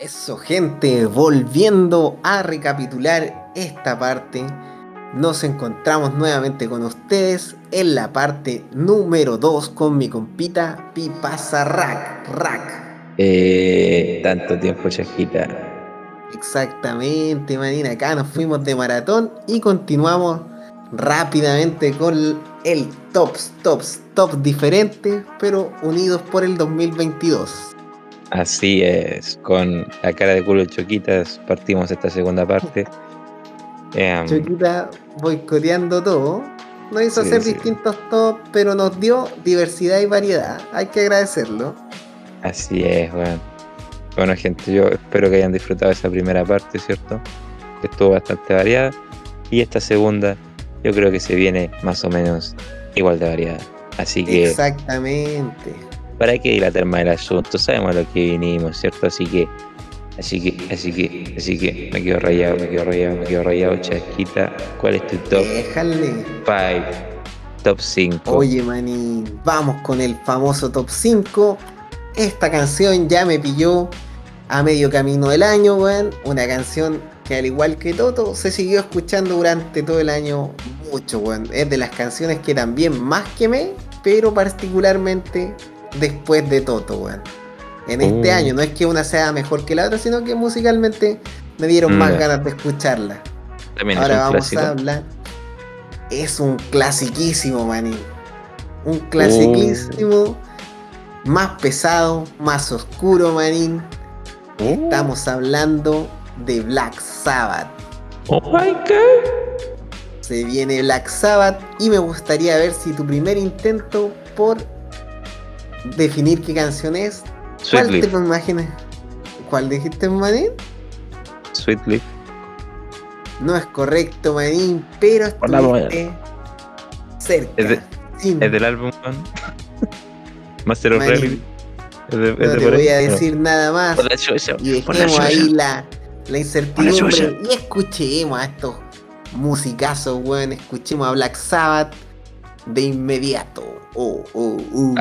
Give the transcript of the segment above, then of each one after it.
Eso, gente, volviendo a recapitular esta parte, nos encontramos nuevamente con ustedes en la parte número 2 con mi compita Pipasa Rack. Rack. Eh, tanto tiempo, Chajita. Exactamente, manina. Acá nos fuimos de maratón y continuamos rápidamente con el tops, tops, tops diferentes, pero unidos por el 2022. Así es, con la cara de culo de Choquitas partimos esta segunda parte. Em, Choquita boicoteando todo. Nos hizo hacer distintos tops, pero nos dio diversidad y variedad. Hay que agradecerlo. Así es, bueno. Bueno, gente, yo espero que hayan disfrutado esa primera parte, ¿cierto? Que estuvo bastante variada. Y esta segunda, yo creo que se viene más o menos igual de variada. Así que. Exactamente para qué dilatar más el asunto, sabemos lo que vinimos, ¿cierto? Así que, así que, así que, así que, me quedo rayado, me quedo rayado, me quedo rayado, chasquita. ¿Cuál es tu top? Déjale. 5, top 5. Oye, manín, vamos con el famoso top 5. Esta canción ya me pilló a medio camino del año, weón. Una canción que al igual que Toto, se siguió escuchando durante todo el año mucho, weón. Es de las canciones que también más quemé, pero particularmente después de Toto, weón. En este oh. año, no es que una sea mejor que la otra, sino que musicalmente me dieron más mm. ganas de escucharla. Ahora vamos a hablar. Es un clasiquísimo, maní. Un clasiquísimo. Oh. Más pesado, más oscuro, manín. Oh. Estamos hablando de Black Sabbath. Oh my god. Se viene Black Sabbath y me gustaría ver si tu primer intento por definir qué canción es. ¿Cuál te imaginas? ¿Cuál dijiste, Manín? Sweet Leaf. No es correcto, Manín, pero estuviste cerca. Es, es del álbum Master of Reality. no te voy a decir nada más. y dejemos ahí la, la incertidumbre y escuchemos a estos musicazos, weón. Escuchemos a Black Sabbath de inmediato oh, oh, oh.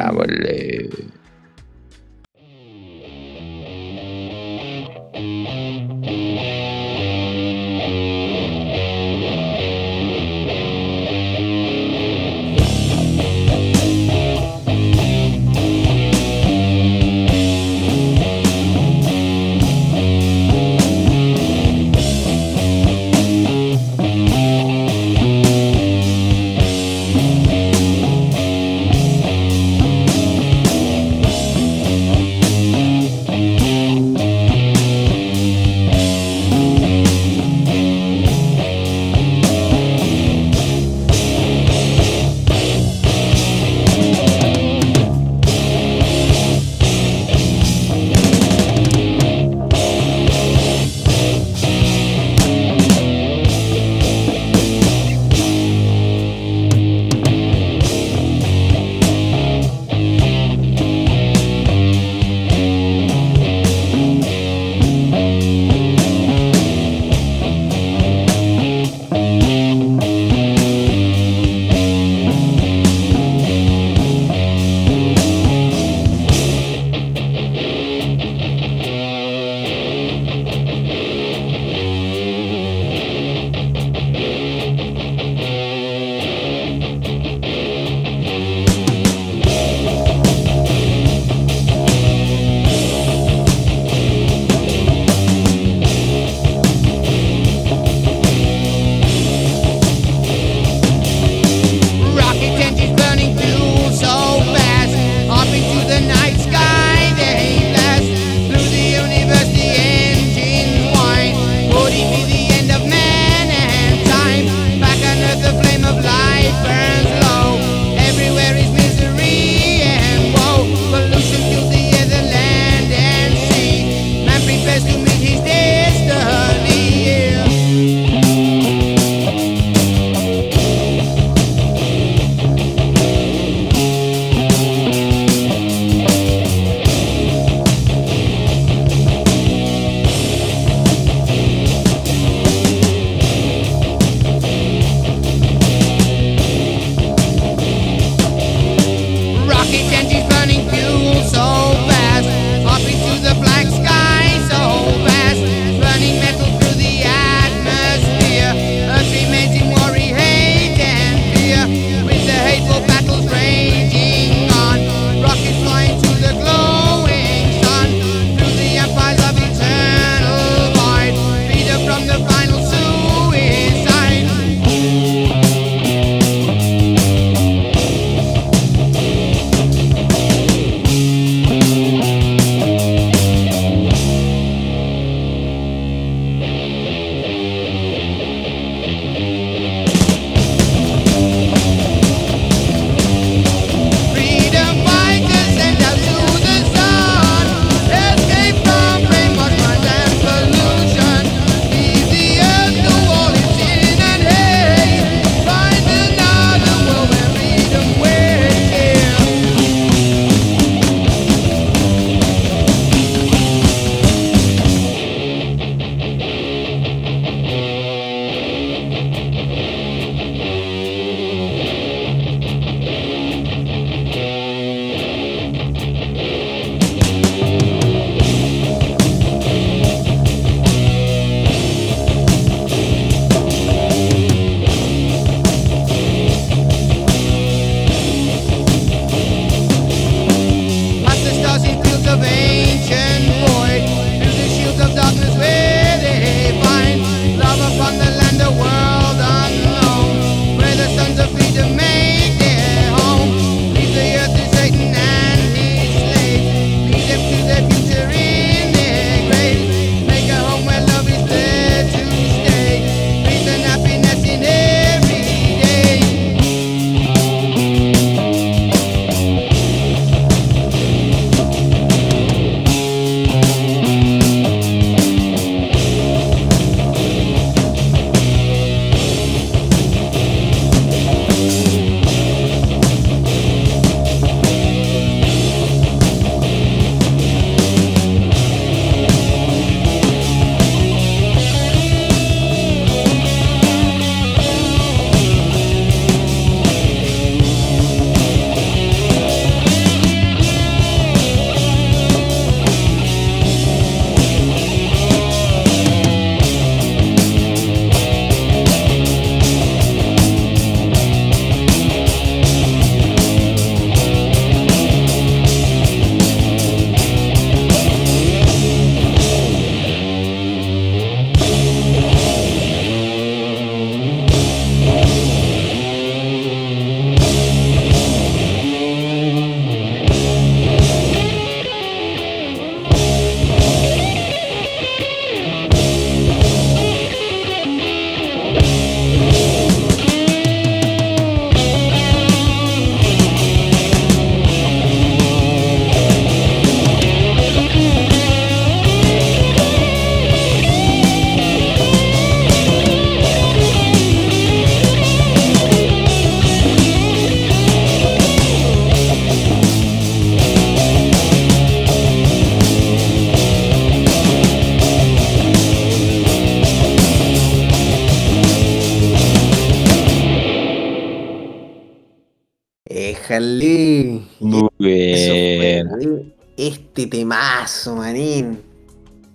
Muy Eso fue. Este temazo, manín.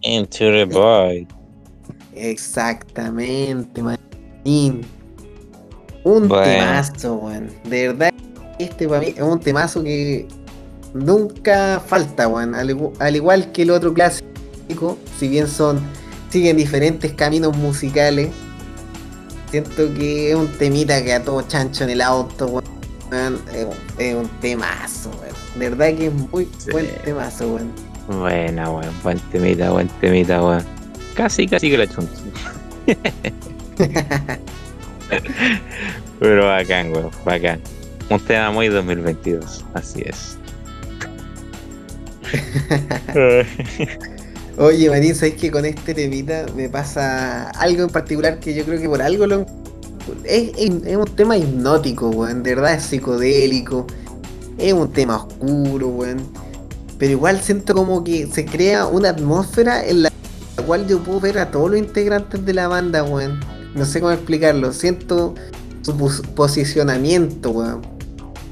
Into the boy. Exactamente, manín. Un Bueno. temazo, weón. De verdad, este para mí es un temazo que nunca falta, weón. Al, al igual que el otro clásico, si bien son. siguen diferentes caminos musicales. Siento que es un temita que a todo chancho en el auto, weón. Es, un- es un temazo, weón. De verdad que es muy Sí. buen temazo, weón. Buena, weón. Buen temita, buen temita, weón. Casi, casi que la chunto. Pero bacán, weón. Bacán. Un tema muy 2022. Así es. Oye, Marín, ¿sabes que con este temita me pasa algo en particular que yo creo que por algo lo... Es, un tema hipnótico, weón. De verdad es psicodélico. Es un tema oscuro, weón. Pero igual siento como que se crea una atmósfera en la cual yo puedo ver a todos los integrantes de la banda, weón. No sé cómo explicarlo. Siento su pos- posicionamiento, weón.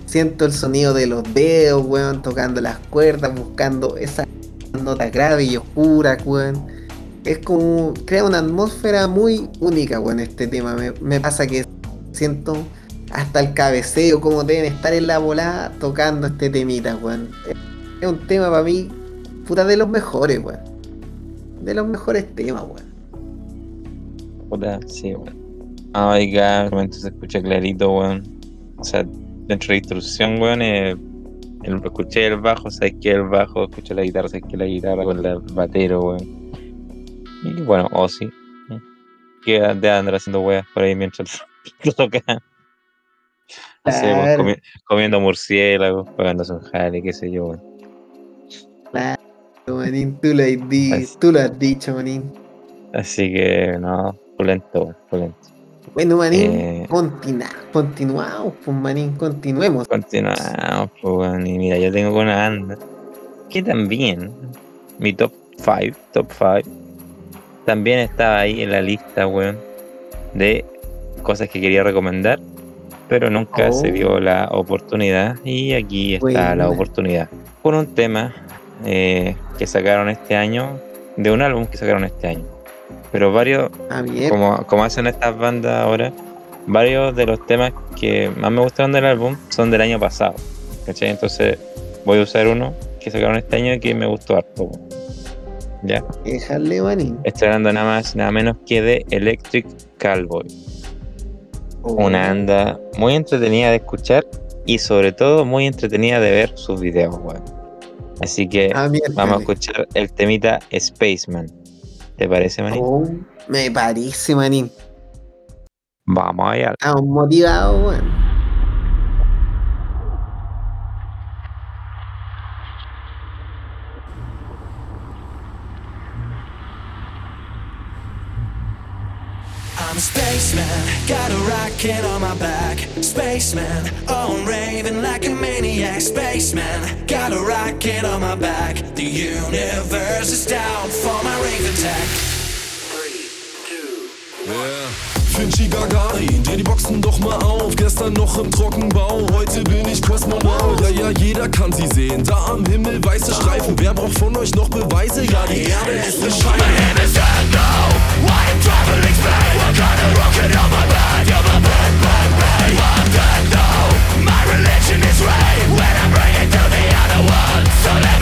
Siento el sonido de los dedos, weón, tocando las cuerdas, buscando esa notas graves y oscuras, weón. Es como, crea una atmósfera muy única, weón, este tema. Me, pasa que siento hasta el cabeceo, como deben estar en la volada tocando este temita, weón. Es un tema para mí, puta, de los mejores, weón. De los mejores temas, weón. Puta, sí, weón. Oiga, el momento se escucha clarito, weón. O sea, dentro de la instrucción, weón, eh, el- escuché el bajo, sabes que el bajo, escuché la guitarra, sabes que la guitarra con el batero, weón. Y bueno, Ozzy. Que de andar haciendo weas por ahí mientras lo tocan. No sé, comi- comiendo murciélagos, pagándose un jale, qué sé yo, weón. Claro, manín, tú lo has, tú lo has dicho, manín. Así que, no, pulento, pulento. Bueno, manín, Eh. continua- continuamos, pues, manín, continuemos. Continuamos, pues. Y mira, yo tengo una banda que también, mi top 5, top 5, también estaba ahí en la lista, weón, de cosas que quería recomendar, pero nunca Oh. se dio la oportunidad. Y aquí está la oportunidad. Por un tema eh, que sacaron este año, de un álbum que sacaron este año. Pero varios, Ah, como, como hacen estas bandas ahora, varios de los temas que más me gustaron del álbum son del año pasado. ¿cachai? Entonces voy a usar uno que sacaron este año que me gustó harto. weón. ¿Ya? Déjale, manín. Estoy hablando nada más, nada menos que de Electric Callboy. Una banda muy entretenida de escuchar y sobre todo muy entretenida de ver sus videos, weón. Así que Ah, bien. vamos a escuchar el temita Spaceman. ¿Te parece, manín? Oh, me parece, manín. Vamos allá. Estamos motivados, weón. Spaceman, got a rocket on my back. Spaceman, oh, I'm raving like a maniac. Spaceman, got a rocket on my back. The universe is down for my rave attack. Finchi Gagari, dreh die Boxen doch mal auf. Gestern noch im Trockenbau, heute bin ich Kosmonaut. Ja, ja, jeder kann sie sehen. Da am Himmel weiße Streifen. Wer braucht von euch noch Beweise? Ja, die Erde ist eine Mein My name is Hello, I am traveling space. What kind of rocket on my back? You're my bad, bad, bad. I'm dead now. My religion is right. When I bring to the other one, so let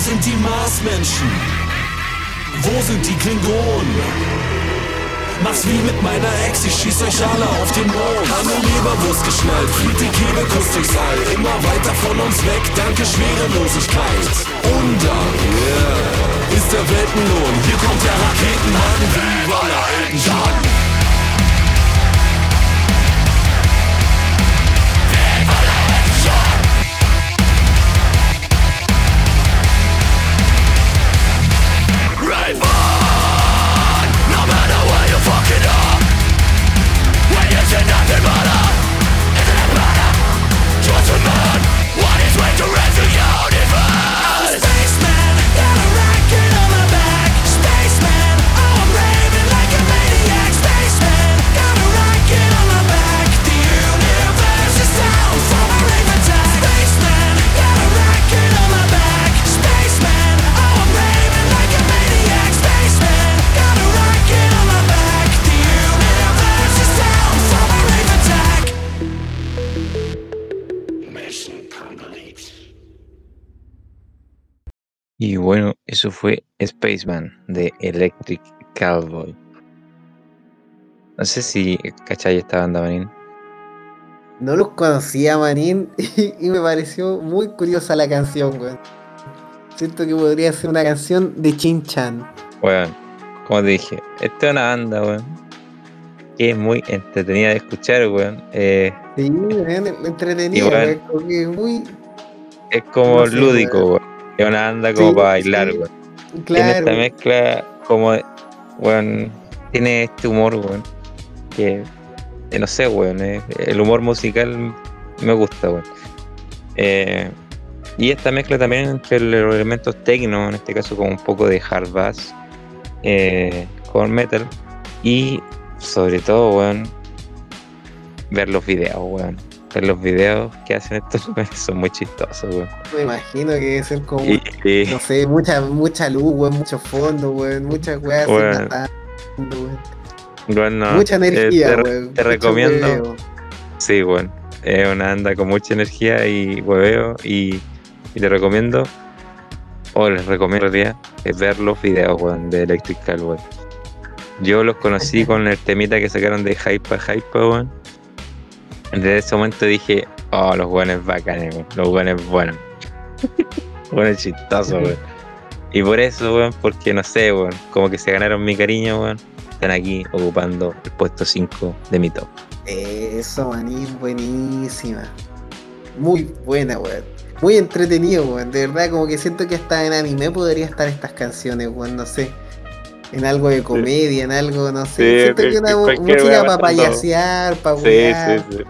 sind die Marsmenschen? Wo sind die Klingonen? Mach's wie mit meiner Ex, ich schieß euch alle auf den Mond. An der Leberwurst geschnallt, flieht die Kebekus durchs All. Immer weiter von uns weg, danke Schwerelosigkeit. Und dann yeah, ist der Weltenlohn, hier kommt der Raketen. Eso fue Spaceman de Electric Cowboy. No sé si cachai esta banda, Manín. No los conocía, Manín, y, y me pareció muy curiosa la canción, weón. Siento que podría ser una canción de Chin Chan. Bueno, como te dije, esta es una banda, weón. Que es muy entretenida de escuchar, weón. Eh, Sí, weón, weón, que es muy es como No sé, lúdico, weón. Es una banda como Sí, para bailar, sí. weón. Tiene esta mezcla como, weón, tiene este humor, weón. Que, eh, no sé, weón. eh, el humor musical me gusta, weón. Eh, y esta mezcla también entre los elementos techno, en este caso como un poco de hard bass, eh, con metal. Y sobre todo, weón, ver los videos, weón. Los videos que hacen estos son muy chistosos, weón. Me imagino que debe ser como, Y, y- no sé, mucha, mucha luz, weón, mucho fondo, weón, muchas weas Weón. weón. bueno, Mucha eh, energía, te, weón. te mucho recomiendo. hueveo. Sí, bueno. Es una banda con mucha energía y hueveo y, y te recomiendo, o les recomiendo es ver los videos, weón, de Electric Callboy. Yo los conocí con el temita que sacaron de Hype Hype, weón. Desde ese momento dije, oh, los weones bacanes, weón. Los weones buenos. Buenos chistosos, weón. Y por eso, weón, porque no sé, weón, como que se ganaron mi cariño, weón. Están aquí ocupando el puesto 5 de mi top. Eso, manín, buenísima. Muy buena, weón. Muy entretenido, weón. De verdad, como que siento que hasta en anime podría estar estas canciones, weón, no sé. En algo de comedia, en algo, no sé. Sí, siento que una música para payasear, para Sí, sí, sí.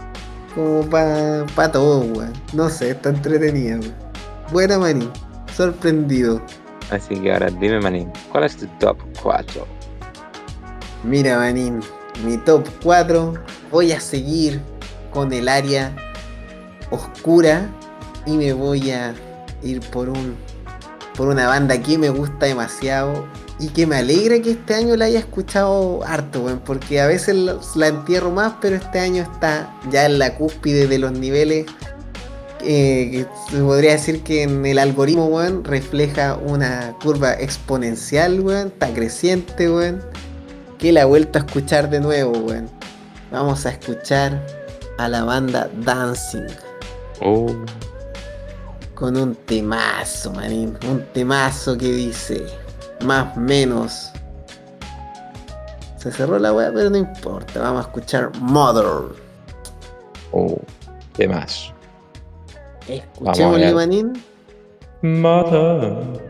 Como para pa todo, weón. No sé, está entretenida, weón. Buena, manín. Sorprendido. Así que ahora dime, Manín, ¿cuál es tu top 4? Mira, Manín, mi top 4 voy a seguir con el área oscura y me voy a ir por un por una banda que me gusta demasiado y que me alegra que este año la haya escuchado harto, weón, porque a veces la, entierro más, pero este año está ya en la cúspide de los niveles eh, que se podría decir que en el algoritmo, weón, refleja una curva exponencial, weón, está creciente, weón que la he vuelto a escuchar de nuevo, weón. Vamos a escuchar a la banda Dancing Oh, con un temazo, manín. Un temazo que dice más menos. Se cerró la weá, pero no importa. Vamos a escuchar Mother. oh, ¿qué más? Escuchémosle, ver. manín. Mother. Mother,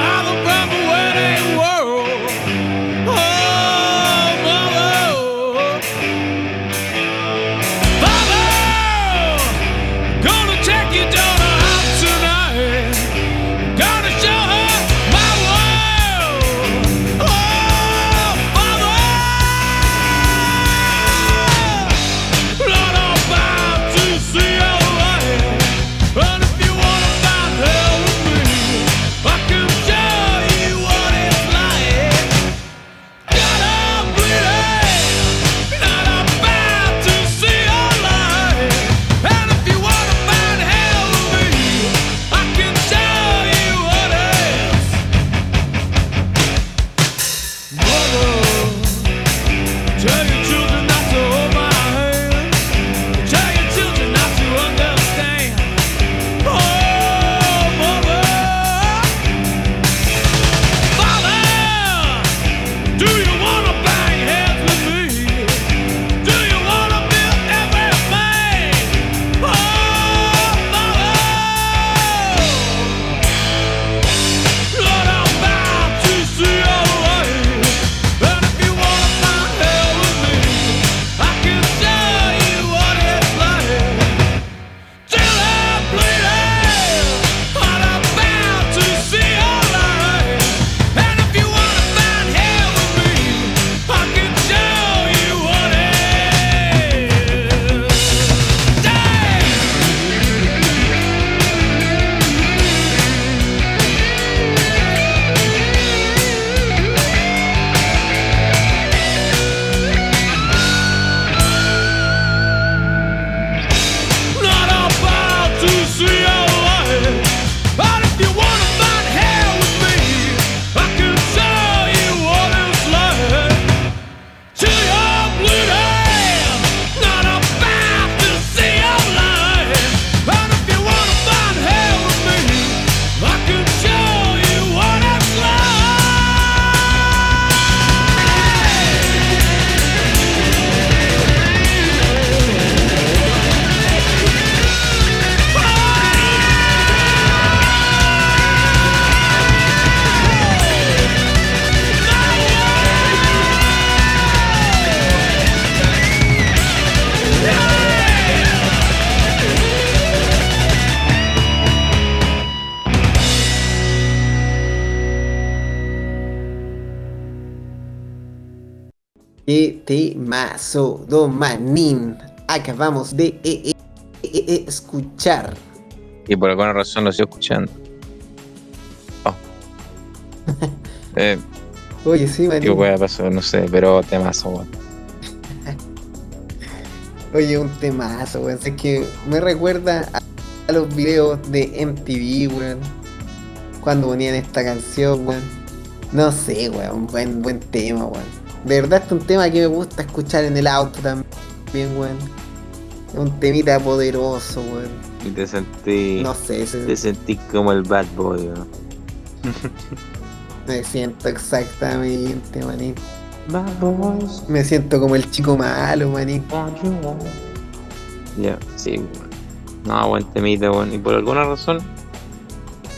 Manín. Acabamos de eh, eh, eh, escuchar. Y por alguna razón lo sigo escuchando. Oh. eh, Oye, sí, qué Manín. wea pasó, no sé, pero temazo, weón. Oye, un temazo, weón. Es que me recuerda a, a los videos de MTV, weón. Cuando ponían esta canción, weón. No sé, weón. Buen, buen tema, weón. De verdad, este es un tema que me gusta escuchar en el auto también, weón. Es un temita poderoso, weón. Y te sentí. No sé, ese- Te sentí como el bad boy, weón. me siento exactamente, manín. Bad boys. Me siento como el chico malo, manín. Ya, sí, weón. No, buen temita, weón. Y por alguna razón.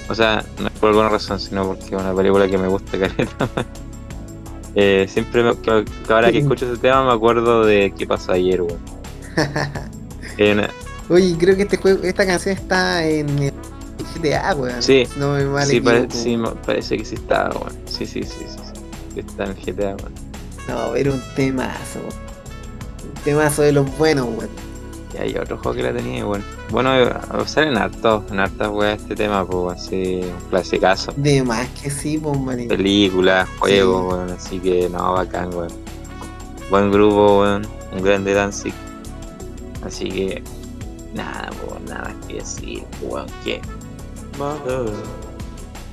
O sea, no es por alguna razón, sino porque es una película que me gusta caleta. Eh, siempre me, que, que ahora que escucho ese tema me acuerdo de qué pasó ayer, weón. Una- Oye, creo que este juego, esta canción está en el GTA, weón. Sí, No me mal sí, pare- sí, parece que sí está, weón. Sí, sí, sí, sí, sí. Está en GTA, weón. No, era un temazo. Un temazo de los buenos, weón. Y hay otro juego que la tenía, weón. Bueno, eh, salen hartos, en hartas weas este tema, pues así, un clasicazo. De más que sí, pues, manín. películas, juegos, weón, así que no, bacán, weón. Buen grupo, weón, un grande Danzig. Así que, nada, weón, nada más que decir, weón, que.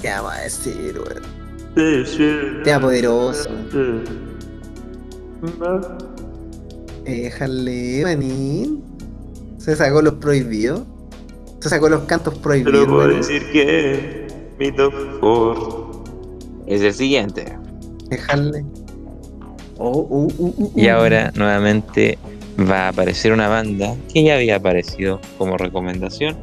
¿Qué vamos a decir, weón? Tema poderoso. Déjale, manín. Se sacó los prohibidos. Se sacó los cantos prohibidos. manín. decir que mi top 4 es el siguiente. Déjale. Oh, uh, uh, uh. Y ahora nuevamente va a aparecer una banda que ya había aparecido como recomendación.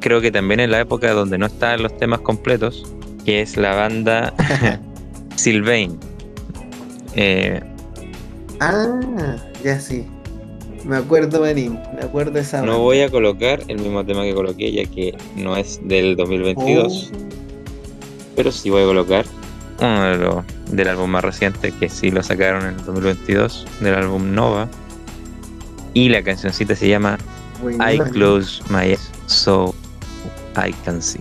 Creo que también en la época donde no estaban los temas completos, que es la banda Sylvain. Eh, Ah, ya sí. Me acuerdo, manín. Me acuerdo de esa no banda. voy a colocar el mismo tema que coloqué, ya que no es del 2022, Oh. pero sí voy a colocar uno de los del álbum más reciente, que sí lo sacaron en el 2022, del álbum Nova. Y la cancioncita se llama I close my eyes so I can see.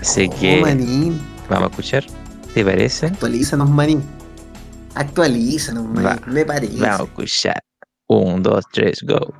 Así Oh, que manín. vamos a escuchar. ¿Te parece? Actualízanos, manín. Actualízanos, manín. Va, Me parece. Vamos a escuchar. Un, dos, tres, go.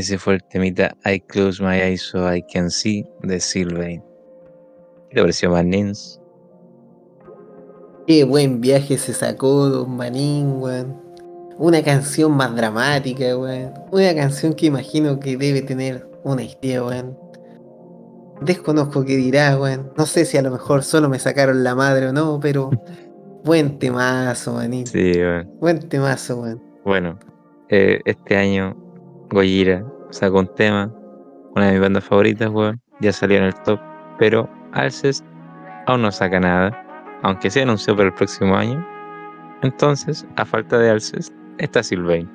Ese fue el temita I Close My Eyes So I Can See de Sylvain. ¿Qué te pareció, Manins? Qué buen viaje se sacó Don Manín, weón. Una canción más dramática, weón. Una canción que imagino que debe tener una historia, weón. Desconozco qué dirá, weón. No sé si a lo mejor solo me sacaron la madre o no, pero buen temazo, Manín. Sí, bueno. Buen temazo, weón. Bueno, eh, este año Gojira sacó un tema, una de mis bandas favoritas, weón. Ya salió en el top, pero Alcest aún no saca nada, aunque se anunció para el próximo año. Entonces, a falta de Alcest, está Sylvain.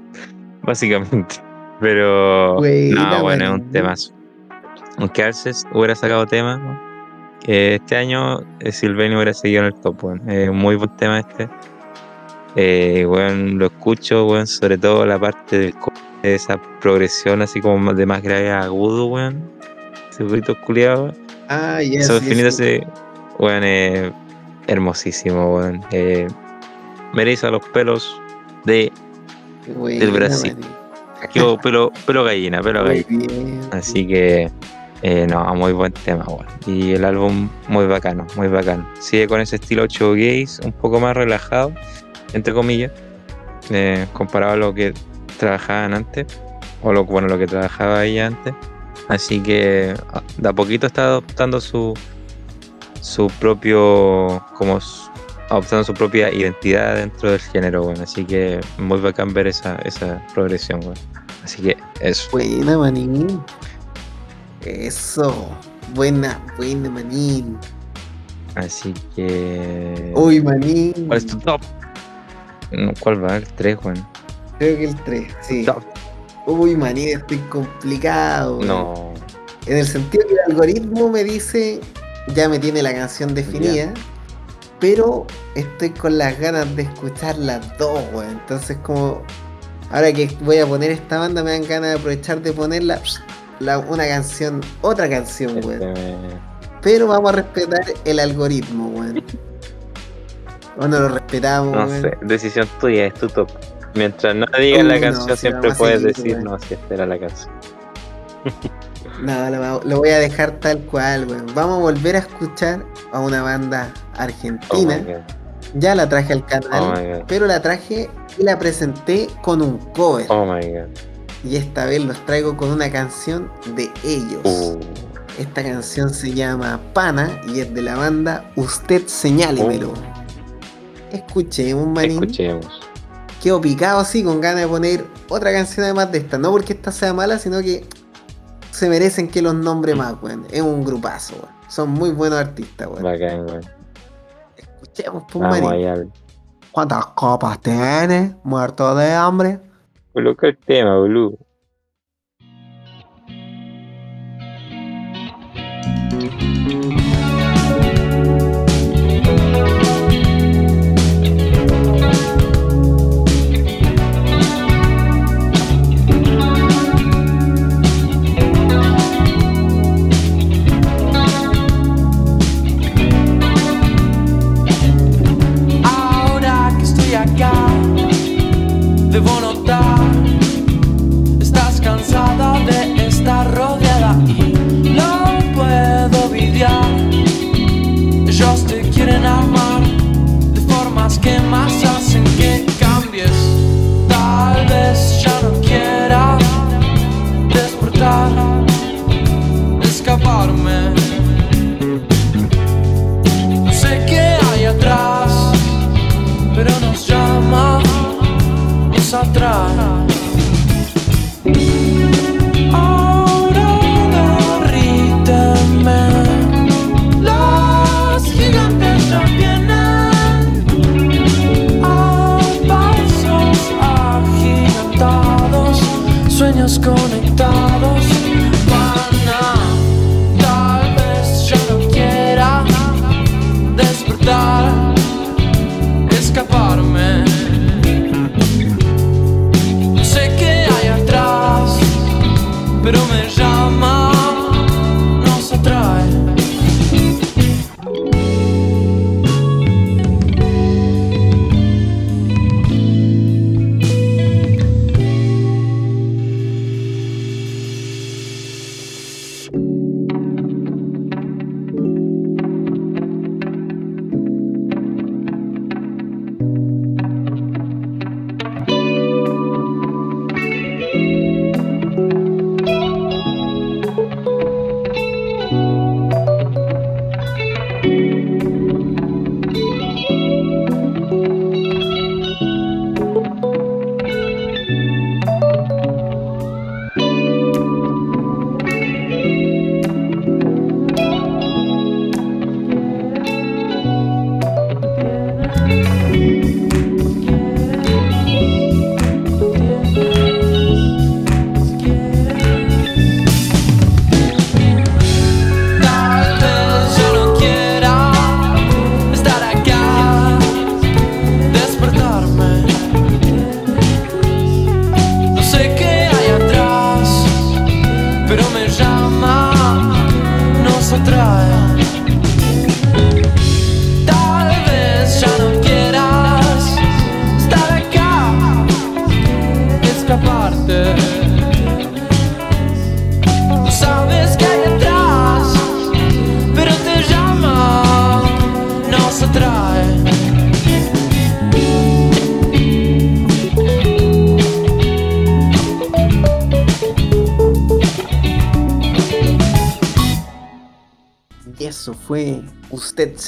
Básicamente. Pero. No, bueno, es un temazo. Aunque Alcest hubiera sacado tema. Eh, este año eh, Sylvain hubiera seguido en el top, weón. Eh, muy buen tema este. Eh, weón, lo escucho, weón, sobre todo la parte del esa progresión así como de más grave a agudo, weón. Ese grito culiado. Ah, ya finito sí. ese, weón, eh, hermosísimo, weón. Eh, me eriza los pelos de Buena, Brasil. Hubo pelo, pelo gallina, pelo Muy gallina. bien. Así que, eh, no, muy buen tema, weón. Y el álbum muy bacano, muy bacano. Sigue con ese estilo 8 gays, un poco más relajado, entre comillas, eh, comparado a lo que trabajaban antes, o lo, bueno, lo que trabajaba ella antes. Así que a- de a poquito está adoptando su, su propio, como adoptando su propia identidad dentro del género, weón. Así que muy bacán ver esa, esa progresión, weón. Así que eso. Buena, Manín. Eso. Buena, buena, Manín. Así que. Uy, Manín. ¿Cuál es tu top? ¿Cuál va? El 3, Juan. Creo que el 3, sí. Uy, Manín, estoy complicado. No. En el sentido que el algoritmo me dice, ya me tiene la canción definida, pero estoy con las ganas de escuchar las dos, weón. Entonces como, ahora que voy a poner esta banda, me dan ganas de aprovechar de ponerla la, una canción, otra canción, weón. Este, Pero vamos a respetar el algoritmo, weón. O no lo respetamos, no sé, decisión tuya, es tu top. Mientras no digas Uh, la canción, siempre puedes seguir, decir, no, si esta era la canción. No, lo, voy a dejar tal cual. Vamos a volver a escuchar a una banda Oh argentina. god. Ya la traje al canal, Oh pero la traje y la presenté con un cover. Oh my god. Y esta vez los traigo con una canción de ellos. Uh, Esta canción se llama Pana y es de la banda Usted Señálemelo. Escuchemos, manín. Oh. escuchemos. Quedo picado así, con ganas de poner otra canción además de esta. No porque esta sea mala, sino que se merecen que los nombre más, weón. Es un grupazo, weón. Son muy buenos artistas, weón. Bacán, weón. Escuchemos, pues, manín. allá. ¿Cuántas copas tienes? Muerto de hambre. Coloca el tema, boludo.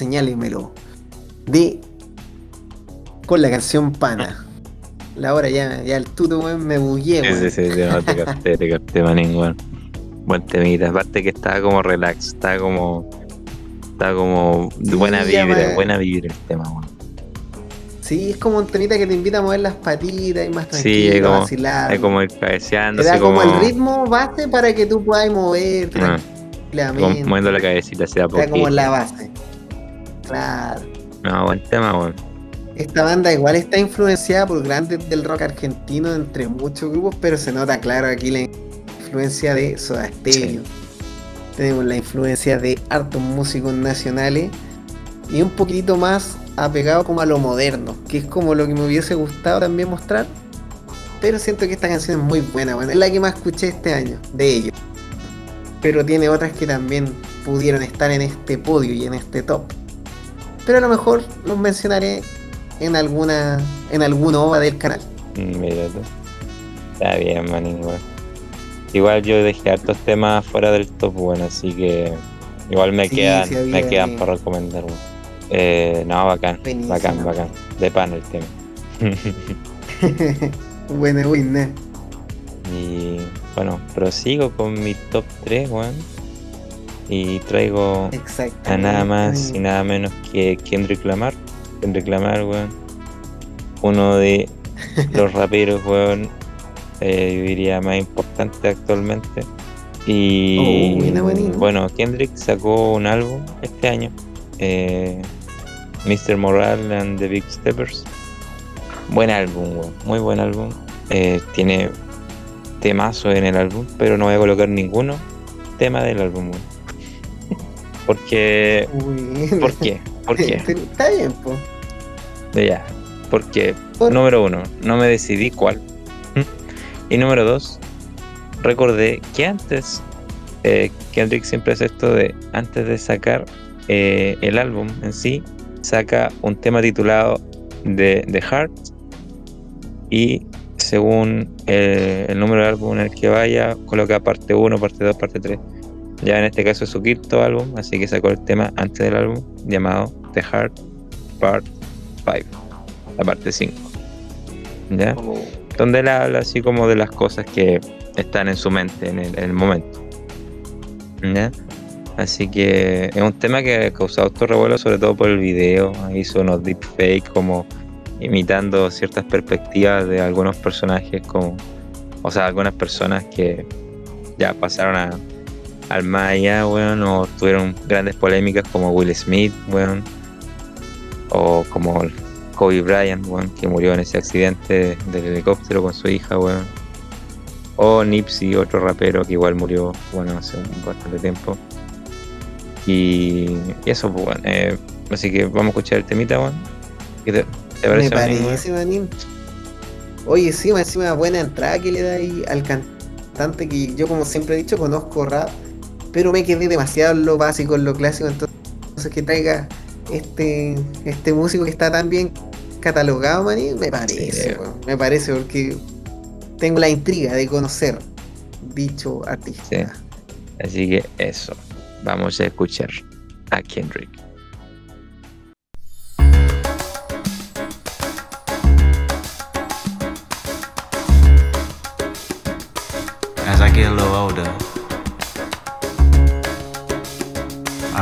Señálemelo. De. Con la canción Pana. La hora ya, ya el tuto, weón, me bugué, Sí, weón. sí, sí, no, te capté, te capté, manín, weón. Buen temita. Aparte que estaba como relax, estaba como. Estaba como. Sí, buena ya vibra, buena vibra el tema, weón. Sí, es como un temita que te invita a mover las patitas y más Sí, tranquilo, es como- vacilar. Es como ir cabeceando, Te da como... como. el ritmo base para que tú puedas moverte Ah, tranquilamente. como moviendo la cabecita hacia Te da como poquito. la base. Claro. No, buen tema, weón. Esta banda igual está influenciada por grandes del rock argentino entre muchos grupos, pero se nota claro aquí la influencia de Soda Stereo. Tenemos la influencia de hartos músicos nacionales y un poquitito más apegado como a lo moderno, que es como lo que me hubiese gustado también mostrar. Pero siento que esta canción es muy buena, bueno, es la que más escuché este año, de ellos. Pero tiene otras que también pudieron estar en este podio y en este top. Pero a lo mejor los mencionaré en alguna en alguna ova del canal. Mm, Mira tú. Está bien, manín, weón. Igual yo dejé hartos temas fuera del top, bueno, así que igual me Sí, quedan, sí me quedan para recomendar. Eh, no, bacán, bacán, bacán. De pan el tema. Buena buena. y bueno, prosigo con mi top 3, weón. Y traigo a nada más y nada menos que Kendrick Lamar. Kendrick Lamar, weón. Uno de los raperos, weón, eh, yo diría más importante actualmente. Y Oh, bueno, Kendrick sacó un álbum este año, eh, Mr. Moral and the Big Steppers. Buen álbum, weón, muy buen álbum. Eh, tiene temazo en el álbum, pero no voy a colocar ninguno tema del álbum, weón. Porque, Uy, ¿por qué? ¿Por qué? Está bien, pues. Ya, porque Por- número uno, no me decidí cuál. Y número dos, recordé que antes, eh, Kendrick siempre hace esto de, antes de sacar eh, el álbum en sí, saca un tema titulado The, The Heart y según eh, el número de álbum en el que vaya, coloca parte 1, parte 2, parte 3. Ya en este caso es su quinto álbum, así que sacó el tema antes del álbum llamado The Heart Part 5, la parte 5. ¿Ya? Oh, donde él habla así como de las cosas que están en su mente en el, en el momento. ¿Ya? Así que es un tema que ha causado harto revuelo, sobre todo por el video. Hizo unos deepfakes como imitando ciertas perspectivas de algunos personajes, como, o sea, algunas personas que ya pasaron a, al más allá, weón, o tuvieron grandes polémicas como Will Smith, weón, o como Kobe Bryant, weón, que murió en ese accidente del helicóptero con su hija, weón. O Nipsey, otro rapero que igual murió, bueno, hace un bastante tiempo. Y, y eso, pues, weón. eh, así que vamos a escuchar el temita, weón. ¿Qué te, te me parece, Manín, parece. Oye, sí, encima buena entrada que le da ahí al cantante que yo como siempre he dicho conozco rap, pero me quedé demasiado en lo básico, en lo clásico, entonces que traiga este este músico que está tan bien catalogado, manín, me parece, Sí. me parece porque tengo la intriga de conocer dicho artista. Sí. Así que eso. Vamos a escuchar a Kendrick. As I get a little older,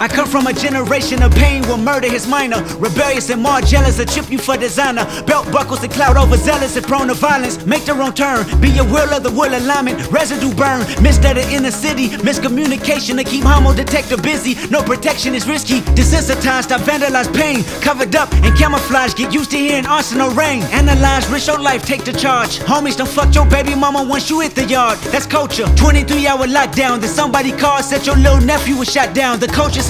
I come from a generation of pain where murder is minor. Rebellious and more jealous, a chip you for designer. Belt buckles and cloud overzealous and prone to violence. Make the wrong turn. Be a will of the will alignment. Residue burn. Missed at the inner city. Miscommunication to keep homo detector busy. No protection is risky. Desensitized, I vandalize pain. Covered up and camouflage. Get used to hearing arsenal rain. Analyze, risk your life, take the charge. Homies, don't fuck your baby mama once you hit the yard. That's culture. 23 hour lockdown. Then somebody called, said your little nephew was shot down. The culture's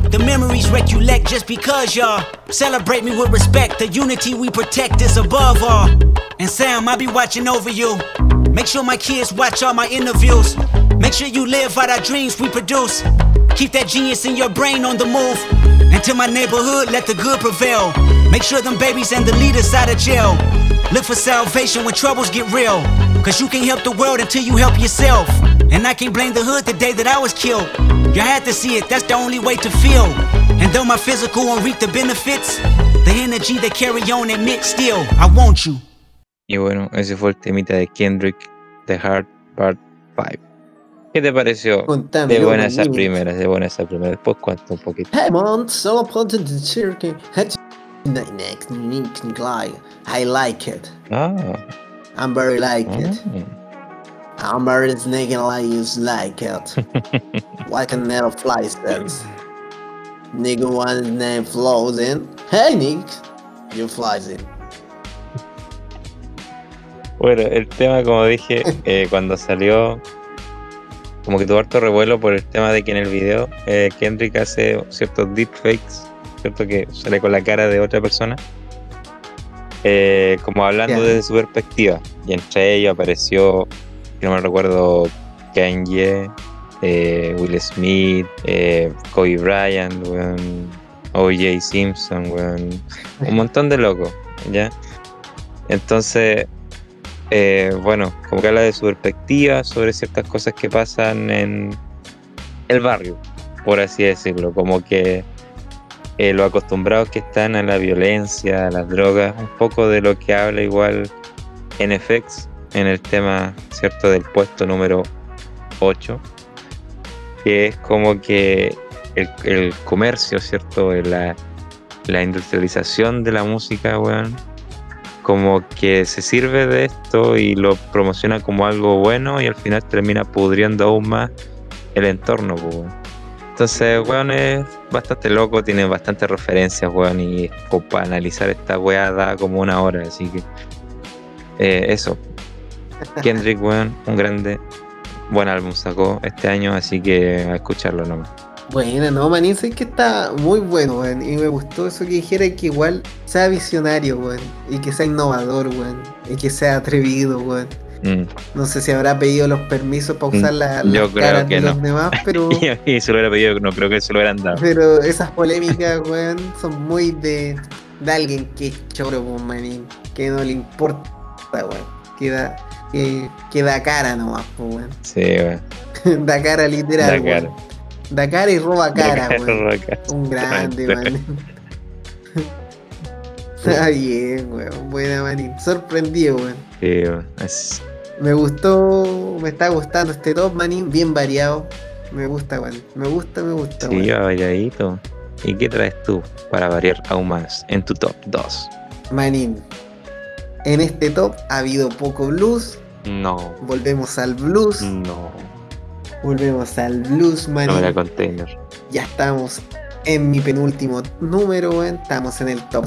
The memories recollect just because y'all celebrate me with respect. The unity we protect is above all. And Sam, I'll be watching over you. Make sure my kids watch all my interviews. Make sure you live out our dreams we produce. Keep that genius in your brain on the move. And to my neighborhood, let the good prevail. Make sure them babies and the leaders out of jail. Look for salvation when troubles get real. Cause you can't help the world until you help yourself. And I can't blame the hood the day that I was killed. You had to see it, that's the only way to feel. And though my physical won't reap the benefits, the energy they carry on admit still, I want you. Y bueno, ese fue el temita de Kendrick, The Hard Part 5. ¿Qué te pareció? Contame, De loco, buena esa Nick. primera, de buena esa primera. Después cuento un poquito. Hey man, so put in the circle. I like it. Ah, I'm very like it. ah. I'm very snake and like you like it. like a nail fly says. Nigga one name flows in. Hey Nick, you flies in. Bueno, el tema, como dije, eh, cuando salió, como que tuvo harto revuelo por el tema de que en el video eh, Kendrick hace ciertos deepfakes, ¿cierto? Que sale con la cara de otra persona, eh, como hablando desde su perspectiva. Y entre ellos apareció, no me recuerdo, Kanye, eh, Will Smith, eh, Kobe Bryant, O.J. Simpson, weón, un montón de locos, ¿ya? Entonces, eh, bueno, como que habla de su perspectiva sobre ciertas cosas que pasan en el barrio, por así decirlo, como que eh, los acostumbrados que están a la violencia, a las drogas, un poco de lo que habla igual NFX en el tema, ¿cierto?, del puesto número 8, que es como que el, el comercio, ¿cierto?, la, la industrialización de la música, weón, como que se sirve de esto y lo promociona como algo bueno y al final termina pudriendo aún más el entorno, weón. Entonces, weón, es bastante loco, tiene bastantes referencias, weón, y para analizar esta weá da como una hora, así que eh, eso. Kendrick, weón, un grande, buen álbum sacó este año, así que a escucharlo nomás. Bueno, no, manín, sé que está muy bueno, weón. Y me gustó eso que dijera que igual sea visionario, weón. Y que sea innovador, weón. Y que sea atrevido, weón. Mm. No sé si habrá pedido los permisos para usar Mm, la, yo las creo caras que de no. los demás, pero, y se lo hubiera pedido, no creo que se lo hubieran dado. pero esas polémicas, weón, son muy de, de alguien que es choro, pues, manín. Que no le importa, weón. Que da, que, que da cara nomás, pues, weón. Sí, weón. da cara literal, Da cara. weón. Da cara y roba cara, Da weón. Un grande, man. Está bien, weón. Buena, manín. Sorprendido, weón. Sí, weón. Es- Me gustó, me está gustando este top, manín. Bien variado. Me gusta, weón. Me gusta, me gusta, Sí, weón. va variadito. ¿Y qué traes tú para variar aún más en tu top 2? Manín. En este top ha habido poco blues. No, Volvemos al blues. no. Volvemos al blues, No era container. Ya estamos en mi penúltimo número, weón. Estamos en el top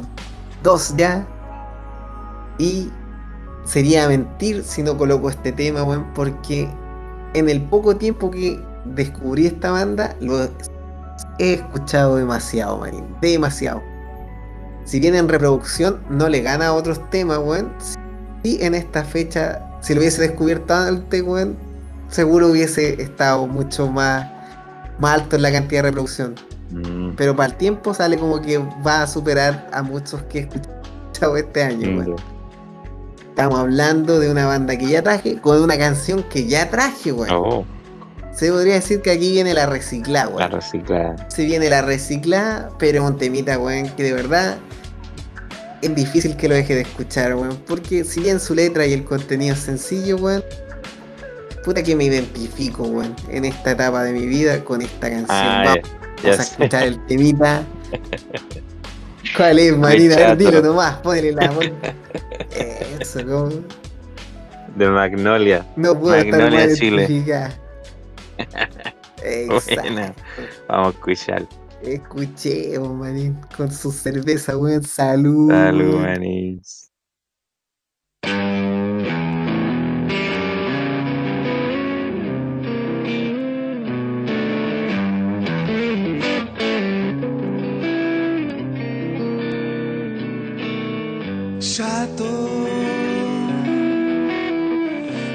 2 ya. Y sería mentir si no coloco este tema, weón, porque en el poco tiempo que descubrí esta banda, lo he escuchado demasiado, manín. Demasiado. Si bien en reproducción no le gana a otros temas, weón. Sí en esta fecha, si lo hubiese descubierto antes, weón, seguro hubiese estado mucho más, más alto en la cantidad de reproducción. Mm, Pero para el tiempo sale como que va a superar a muchos que he escuchado este año, mm, weón. Estamos hablando de una banda que ya traje, con una canción que ya traje, weón. Oh, Se podría decir que aquí viene la reciclada, la weón. reciclada. Se viene la reciclada, pero un temita, weón, que de verdad es difícil que lo deje de escuchar, weón. Porque si bien su letra y el contenido es sencillo, weón, puta que me identifico, weón, en esta etapa de mi vida con esta canción. Ah, Vamos a escuchar el temita. ¿Cuál es, Marina? Dilo nomás, ponele la voz. Eso, como. De Magnolia. No puedo estar Magnolia, más Chile. Exacto. Buena. Vamos a escuchar. Escuchemos, manín, con su cerveza, weón. Salud. Salud, manís. chato.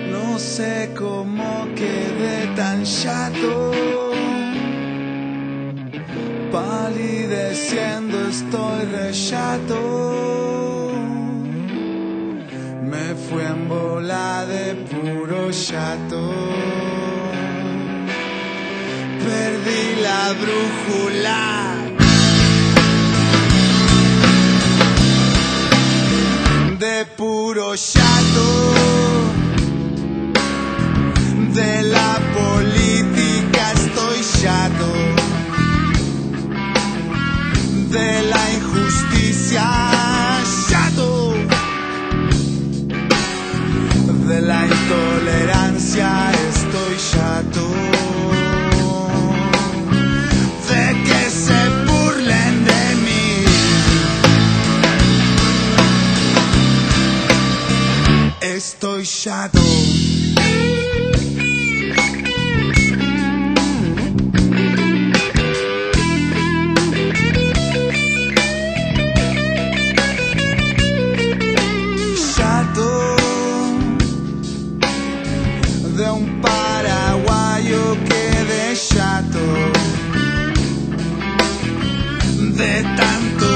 No sé cómo quedé tan chato. Palideciendo estoy re chato. fue en bola de puro chato. Perdí la brújula. De puro chato. De la política estoy chato. De la injusticia chato. De la intolerancia estoy chato. De que se burlen de mí. Estoy chato de tanto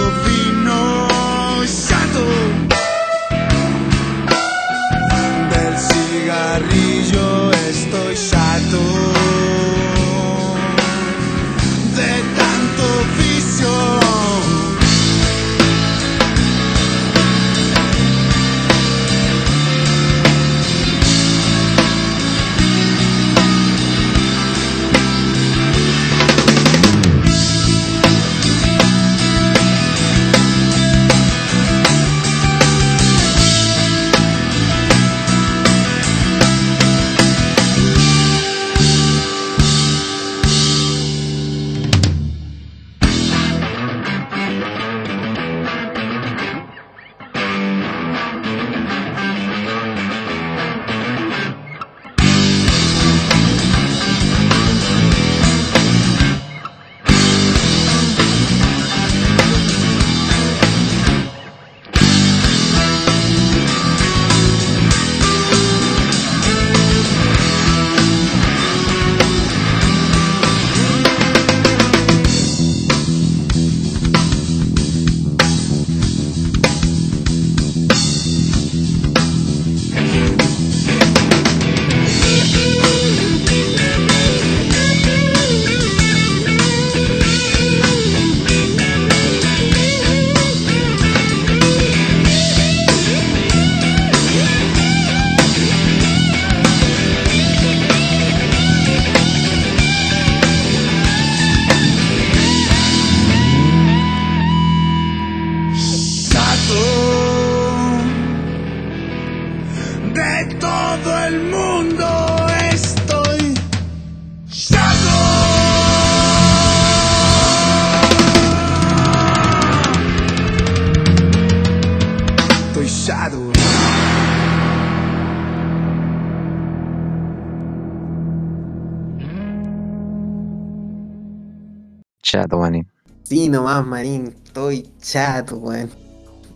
Nomás, marín, estoy chato, weón.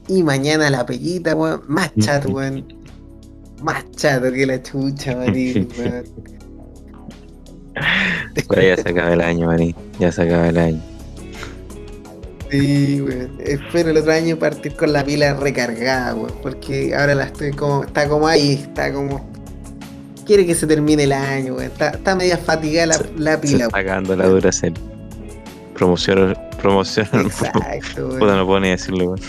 Y mañana la peguita, weón, más chato, weón. Más chato que la chucha, marín, weón. Ya se acaba el año, manín. Ya se acaba el año. Sí, weón. Espero el otro año partir con la pila recargada, weón. Porque ahora la estoy como. Está como ahí, está como. Quiere que se termine el año, weón. Está, está media fatigada la, la Se pila, está acabando la dura serie. Promoción, promoción. weón. Exacto, Puta, no puedo ni decirlo, weón.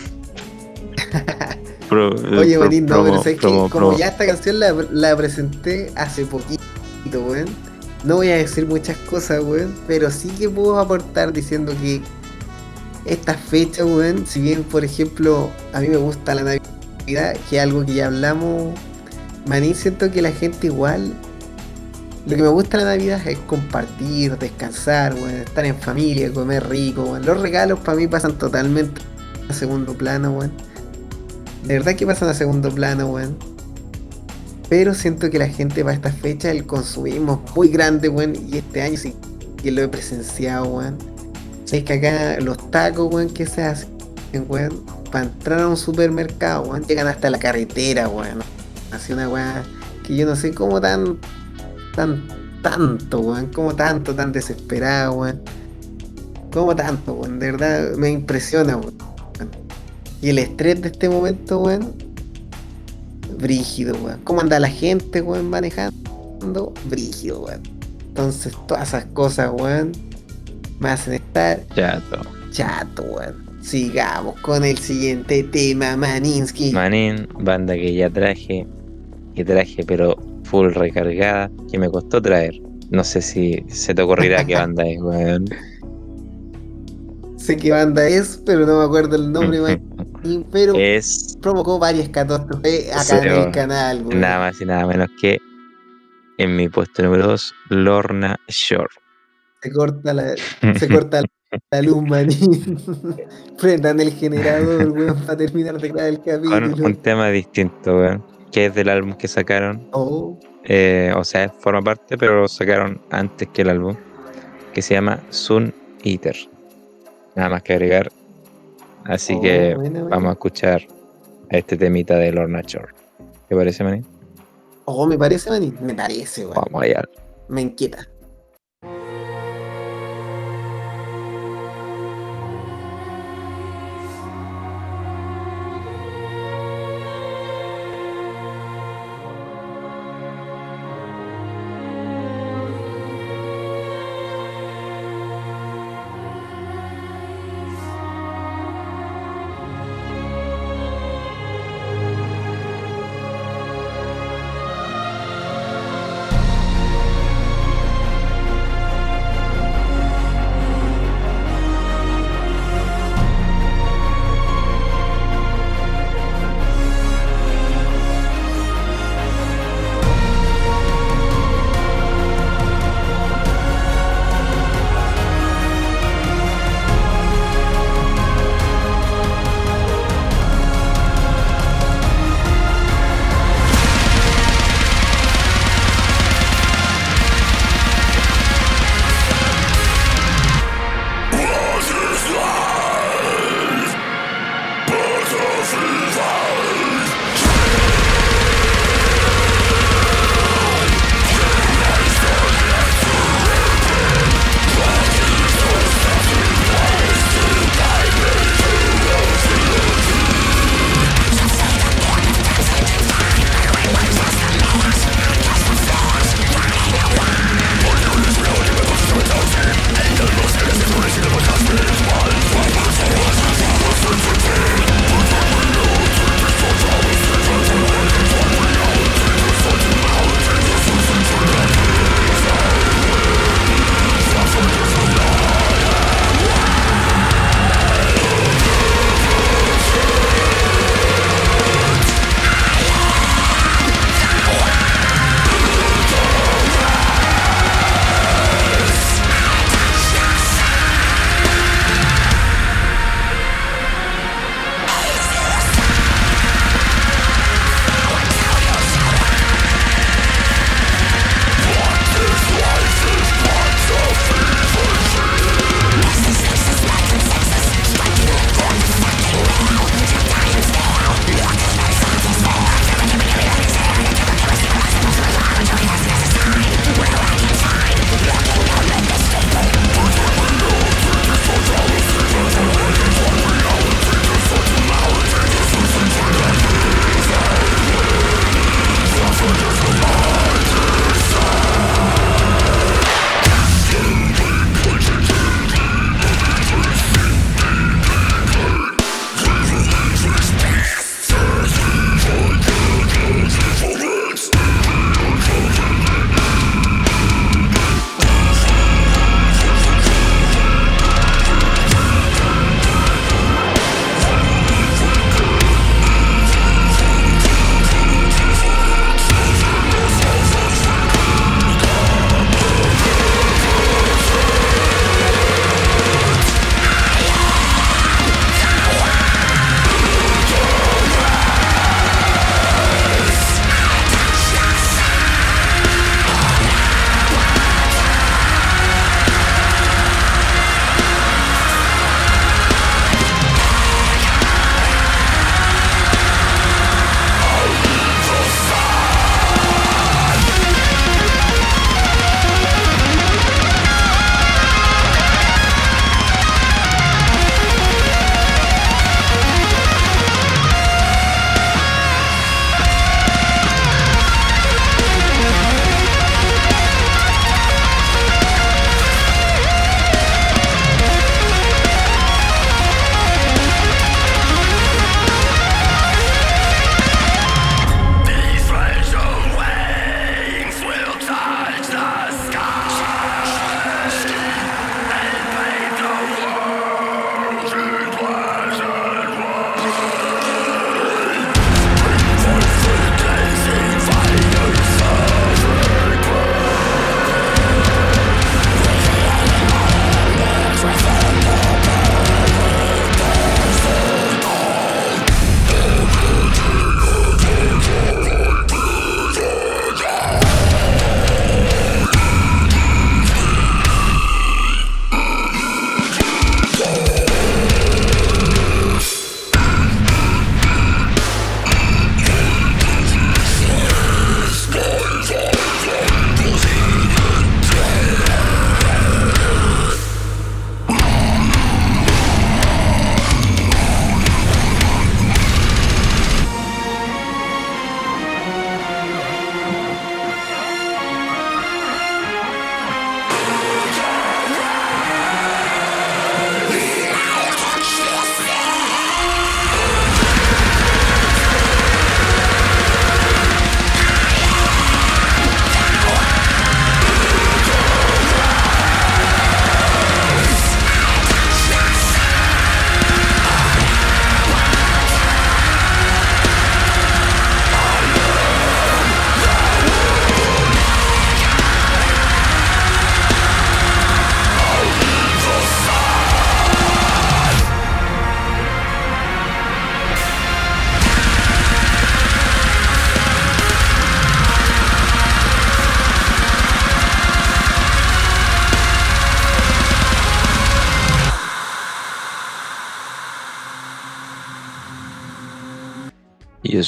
Pro- Oye, Marín, no, promo- pero sabes que promo- como ya esta canción la, la presenté hace poquito, weón. No voy a decir muchas cosas, weón, pero sí que puedo aportar diciendo que esta fecha, weón, si bien, por ejemplo, a mí me gusta la Navidad, que es algo que ya hablamos, Manín, siento que la gente igual, lo que me gusta de la Navidad es compartir, descansar, weón, estar en familia, comer rico, weón. Los regalos para mí pasan totalmente a segundo plano, weón. De verdad que pasan a segundo plano, weón. Pero siento que la gente para esta fecha, el consumismo es muy grande, weón. Y este año sí que lo he presenciado, weón. Sabes que acá los tacos, weón, que se hacen, weón, para entrar a un supermercado, weón, llegan hasta la carretera, weón. Así una weón que yo no sé cómo tan, tan, tanto, weón, como tanto, tan desesperado, weón. Como tanto, weón, de verdad me impresiona, weón. Y el estrés de este momento, weón, brígido, weón. ¿Cómo anda la gente, weón, manejando? Brígido, weón. Entonces, todas esas cosas, weón, me hacen estar Chato. chato, weón. Sigamos con el siguiente tema, Maninsky. Manin, banda que ya traje, que traje pero full recargada, que me costó traer. No sé si se te ocurrirá qué banda es, weón. sé qué banda es, pero no me acuerdo el nombre, Manín, pero Es provocó varias catástrofes acá Sí, en el canal, weón. nada más y nada menos que en mi puesto número 2, Lorna Shore. Se corta la, se corta la, luz, Manín. Prendan el generador, weón, para terminar de grabar el Con capítulo. un tema distinto, weón. Que es del álbum que sacaron. Oh, eh, o sea, forma parte, pero lo sacaron antes que el álbum. Que se llama Sun Eater. Nada más que agregar. Así oh, que vamos a escuchar a este temita de Lorna Shore. ¿Te parece, Maní? Oh, me parece, Manín. Me parece, weón. Vamos allá. Me inquieta.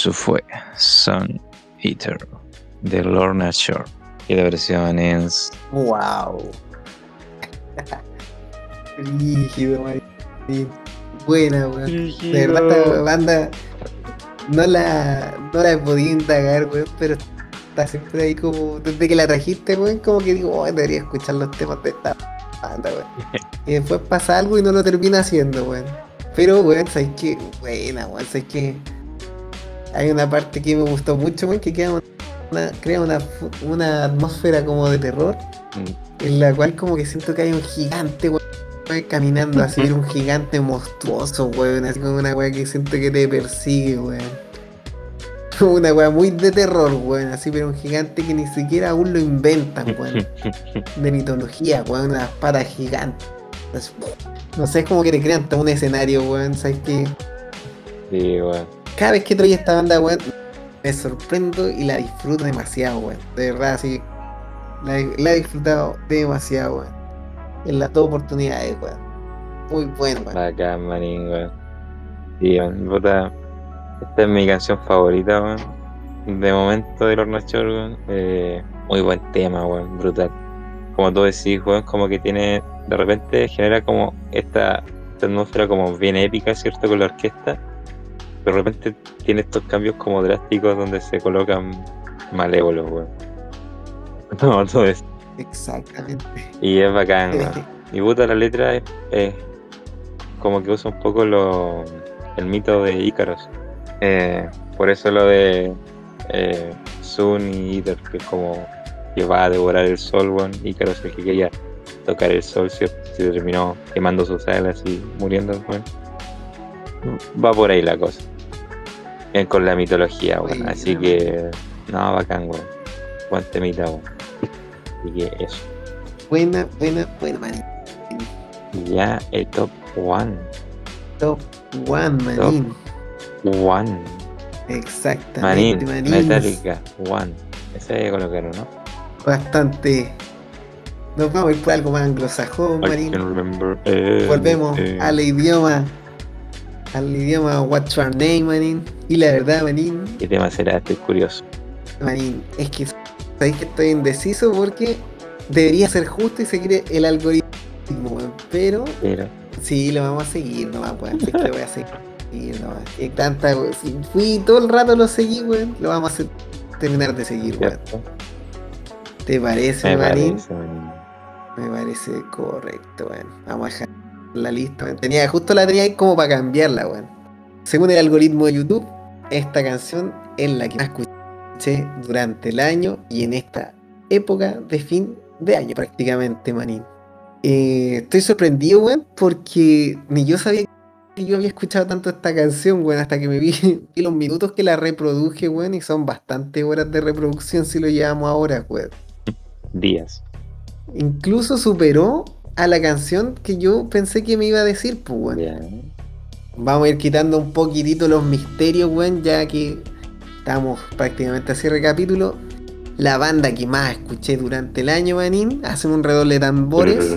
Eso fue Sun Eater de Lorna Shore. Y la versión es. Wow. Rígido. Buena, weón. De verdad, esta banda no la, no la he podido indagar, weón, pero está siempre ahí como, desde que la trajiste, weón, como que digo, oh, debería escuchar los temas de esta banda, weón. Y después pasa algo y no lo termina haciendo, weón. Pero, weón, sabes que, buena, weón, sabes que hay una parte que me gustó mucho, weón, que queda una, crea una, una atmósfera como de terror, Mm, en la cual como que siento que hay un gigante, weón, caminando así, un gigante monstruoso, weón, así como una weá que siento que te persigue, weón. Una weá muy de terror, weón, así, pero un gigante que ni siquiera aún lo inventan, weón. De mitología, weón, unas patas gigantes. No sé, es como que te crean todo un escenario, weón, ¿sabes qué? Sí, weón. Cada vez que trae esta banda, weón, me sorprendo y la disfruto demasiado, weón. De verdad, así. La, he disfrutado demasiado, weón. En las dos oportunidades, weón. Muy bueno, weón. Bacán, manín, weón. Sí. Esta es mi canción favorita, weón. De momento de Lorna Shore, weón. Eh, muy buen tema, weón. Brutal. Como tú decís, weón, como que tiene. De repente genera como esta, esta atmósfera como bien épica, ¿cierto? Con la orquesta. Pero de repente tiene estos cambios como drásticos donde se colocan malévolos, weón. No, todo eso. Exactamente. Y es bacán, weón. Y puta, la letra es, es como que usa un poco lo, el mito de Ícaros. Eh, por eso lo de eh, Sun y Iter, que es como que va a devorar el sol, weón. Ícaros el que quería tocar el sol, ¿cierto? Se terminó quemando sus alas y muriendo, weón. Va por ahí la cosa. Con la mitología. Buena, Así que, no, bacán, weón. Buen temita, weón. Así que eso. Buena, buena, buena, manín. Y Ya el top one. Top one, manín. One. Exactamente, manín. Metallica, One. Ese hay que colocarlo, ¿no? Bastante. Nos vamos a ir por algo más anglosajón, I manín. remember. Volvemos al idioma. Al idioma What's Your Name, manín. Y la verdad, manín. ¿Qué tema será? Estoy curioso. Manín, es que sabéis que estoy indeciso porque debería ser justo y seguir el algoritmo, weón. Pero Pero, sí, lo vamos a seguir nomás, weón. Es que lo voy a seguir nomás. Que tanta, weón. Si fui todo el rato lo seguí, weón. Lo vamos a hacer- terminar de seguir, weón. ¿Te parece, Me manín? parece, manín. Me parece correcto, weón. Vamos a dejar la lista. Tenía, justo la tenía ahí como para cambiarla, weón. Según el algoritmo de YouTube, esta canción es la que más escuché durante el año y en esta época de fin de año prácticamente, manín. Eh, estoy sorprendido, weón, porque ni yo sabía que yo había escuchado tanto esta canción, weón, hasta que me vi, vi los minutos que la reproduje, weón, y son bastante horas de reproducción si lo llevamos ahora, weón Díaz. incluso superó a la canción que yo pensé que me iba a decir, pues, weón. Vamos a ir quitando un poquitito los misterios, weón, ya que estamos prácticamente así recapítulo. La banda que más escuché durante el año, manín, hacen un redoble de tambores,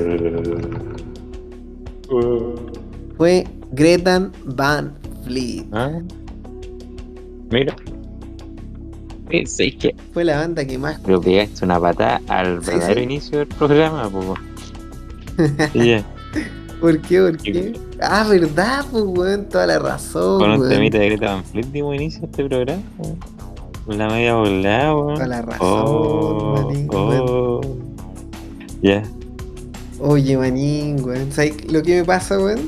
fue Gretan Van Fleet. Ah. Mira. Eh, ¿Sabes qué? Fue la banda que más Pero pegaste una patada al Sí, verdadero sí. inicio del programa, po. Ya, ¿Por qué? ¿Por qué? Ah, verdad, pues, weón, toda la razón, Con un temita de Greta Van Fleet dimos inicio a este programa. la media volada, weón. Toda la razón, Oh, manín, oh. Ya. Oye, manín, weón. ¿Sabes lo que me pasa, weón?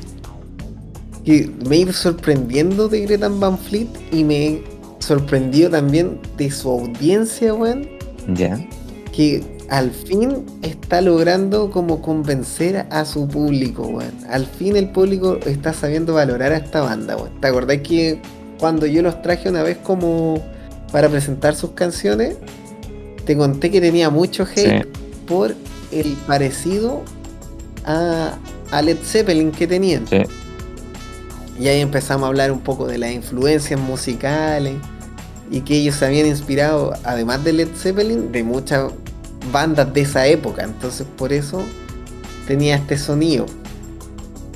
Que me he ido sorprendiendo de Gretan Van Fleet y me he sorprendido también de su audiencia, weón. Ya. Que al fin está logrando como convencer a su público, weón. Al fin el público está sabiendo valorar a esta banda, weón. ¿Te acordás que cuando yo los traje una vez como para presentar sus canciones, te conté que tenía mucho hate Sí. por el parecido a, a Led Zeppelin que tenían. Sí. Y ahí empezamos a hablar un poco de las influencias musicales y que ellos se habían inspirado, además de Led Zeppelin, de muchas bandas de esa época. Entonces por eso tenía este sonido.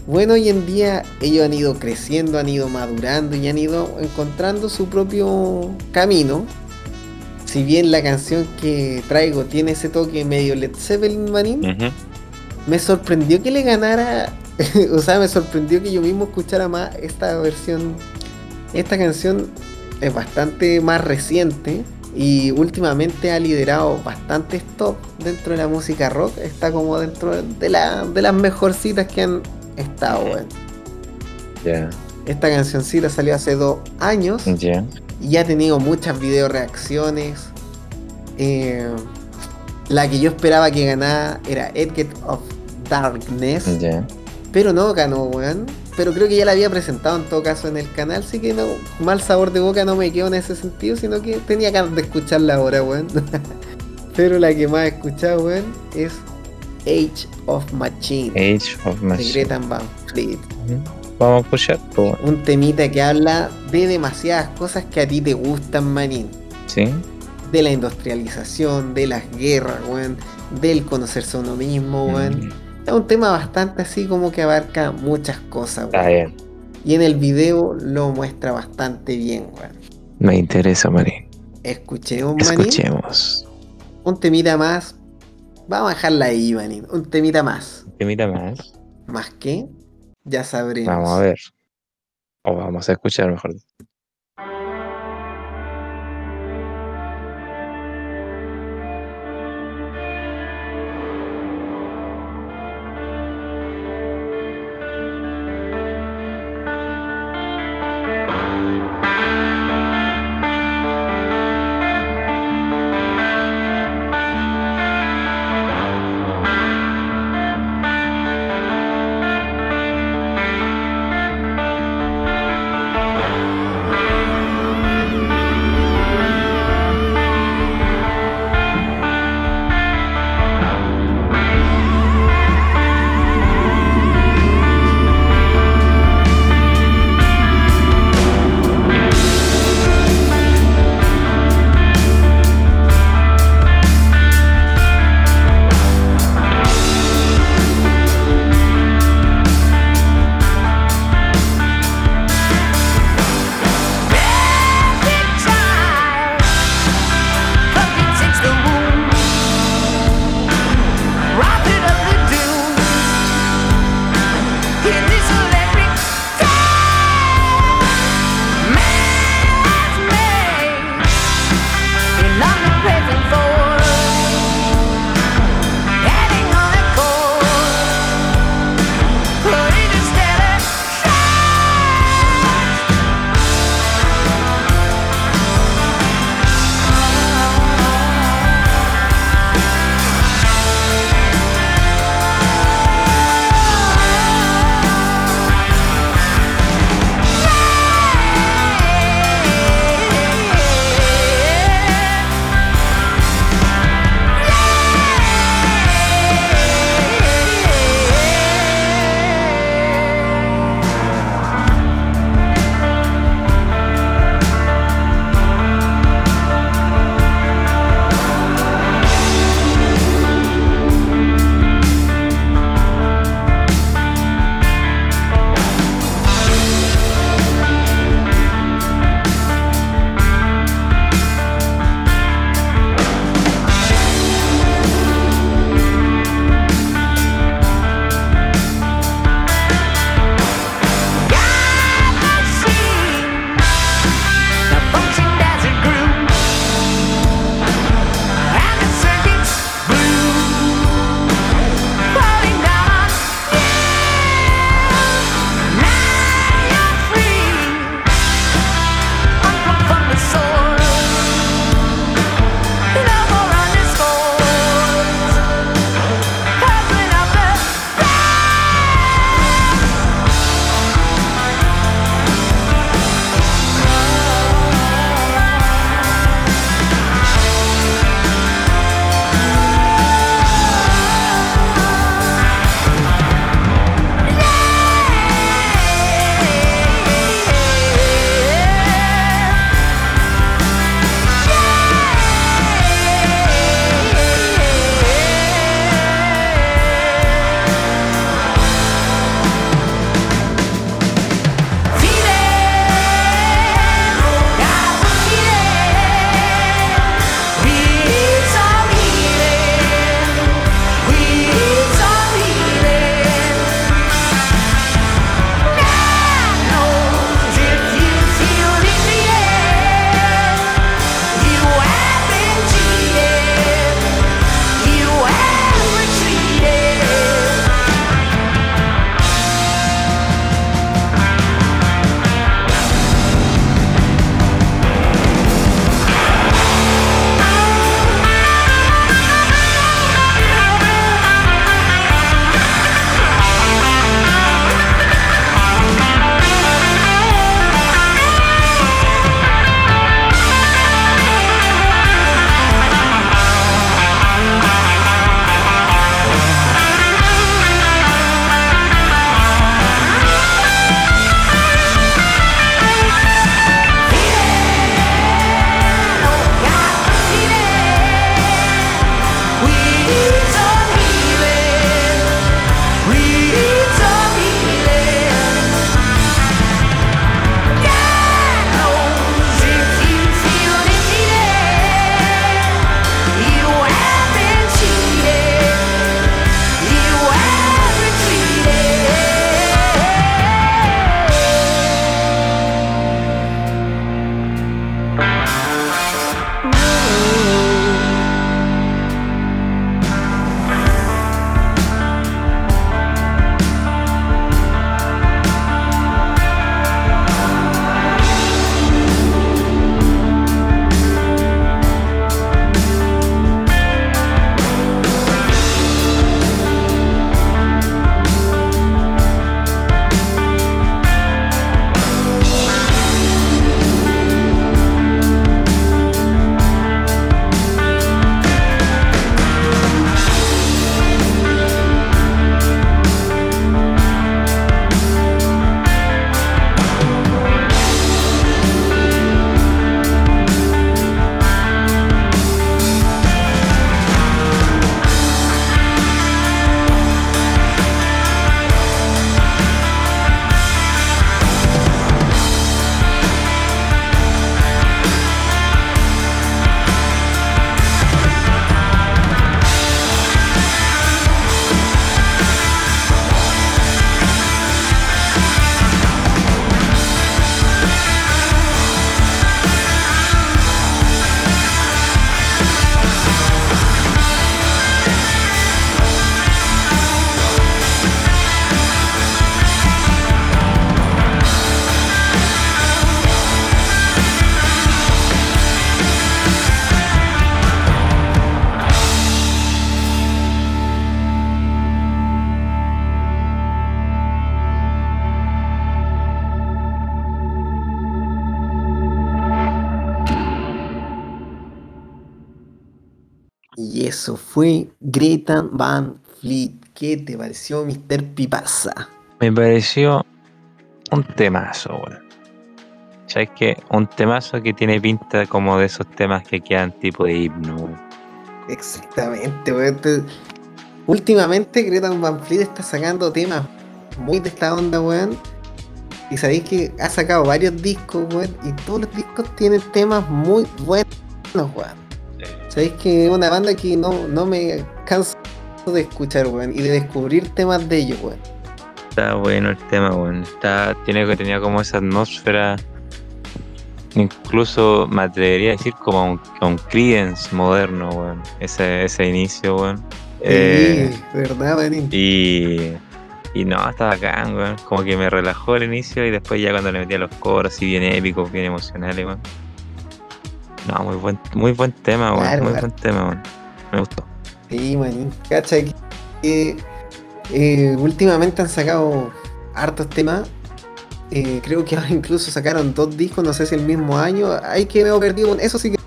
Bueno, hoy en día ellos han ido creciendo, han ido madurando y han ido encontrando su propio camino. Si bien la canción que traigo tiene ese toque medio Led Zeppelin manín, Ujú. me sorprendió que le ganara, o sea, me sorprendió que yo mismo escuchara más esta versión. Esta canción es bastante más reciente y últimamente ha liderado bastantes top dentro de la música rock. Está como dentro de, la, de las mejorcitas que han estado, weón. Esta cancioncita salió hace dos años ya. y ha tenido muchas video reacciones. Eh, la que yo esperaba que ganara era Edge of Darkness. Ya. Pero no ganó, weón. Pero creo que ya la había presentado en todo caso en el canal, así que no, mal sabor de boca no me quedó en ese sentido, sino que tenía ganas de escucharla ahora, weón. Pero la que más he escuchado, weón, es Age of Machine Age of de Machine. Greta Van Fleet. Vamos a escuchar, pues. Un temita que habla de demasiadas cosas que a ti te gustan, manín. Sí. De la industrialización, de las guerras, weón. Del conocerse a uno mismo, weón. Mm, Es un tema bastante así como que abarca muchas cosas, Está weón. bien. Y en el video lo muestra bastante bien, weón. Me interesa, Marín. Escuchemos, manín. Escuchemos. Un temita más. Vamos a dejarla ahí, manín. Un temita más. ¿Qué mira más? ¿Más qué? Ya sabremos. Vamos a ver. O vamos a escuchar mejor. Van Fleet. ¿Qué te pareció, Mr. Pipasa? Me pareció un temazo, weón. ¿Sabes qué? Un temazo que tiene pinta como de esos temas que quedan tipo de himno, weón. Exactamente, weón. Te- Últimamente Greta Van Fleet está sacando temas muy de esta onda, weón. Y sabéis que ha sacado varios discos, weón. Y todos los discos tienen temas muy buenos, weón. Sabéis que es una banda que no, no me canso de escuchar, weón. Y de descubrir temas de ellos, weón. Está bueno el tema, weón. Está, tiene que tenía como esa atmósfera. Incluso me atrevería a decir como un, un Creedence moderno, weón. Ese, ese inicio, weón. Eh, Sí, ¿verdad, manín? y, y no, está bacán, weón. Como que me relajó el inicio y después ya cuando le metía los coros así bien épicos, bien emocionales, weón. No, muy buen, muy buen tema, weón. Claro, muy claro. buen tema, weón. Me gustó. Sí, manín. Cacha que eh, últimamente han sacado hartos temas. Eh, creo que ahora incluso sacaron dos discos, no sé si el mismo año. Hay que me perdido. Eso sí que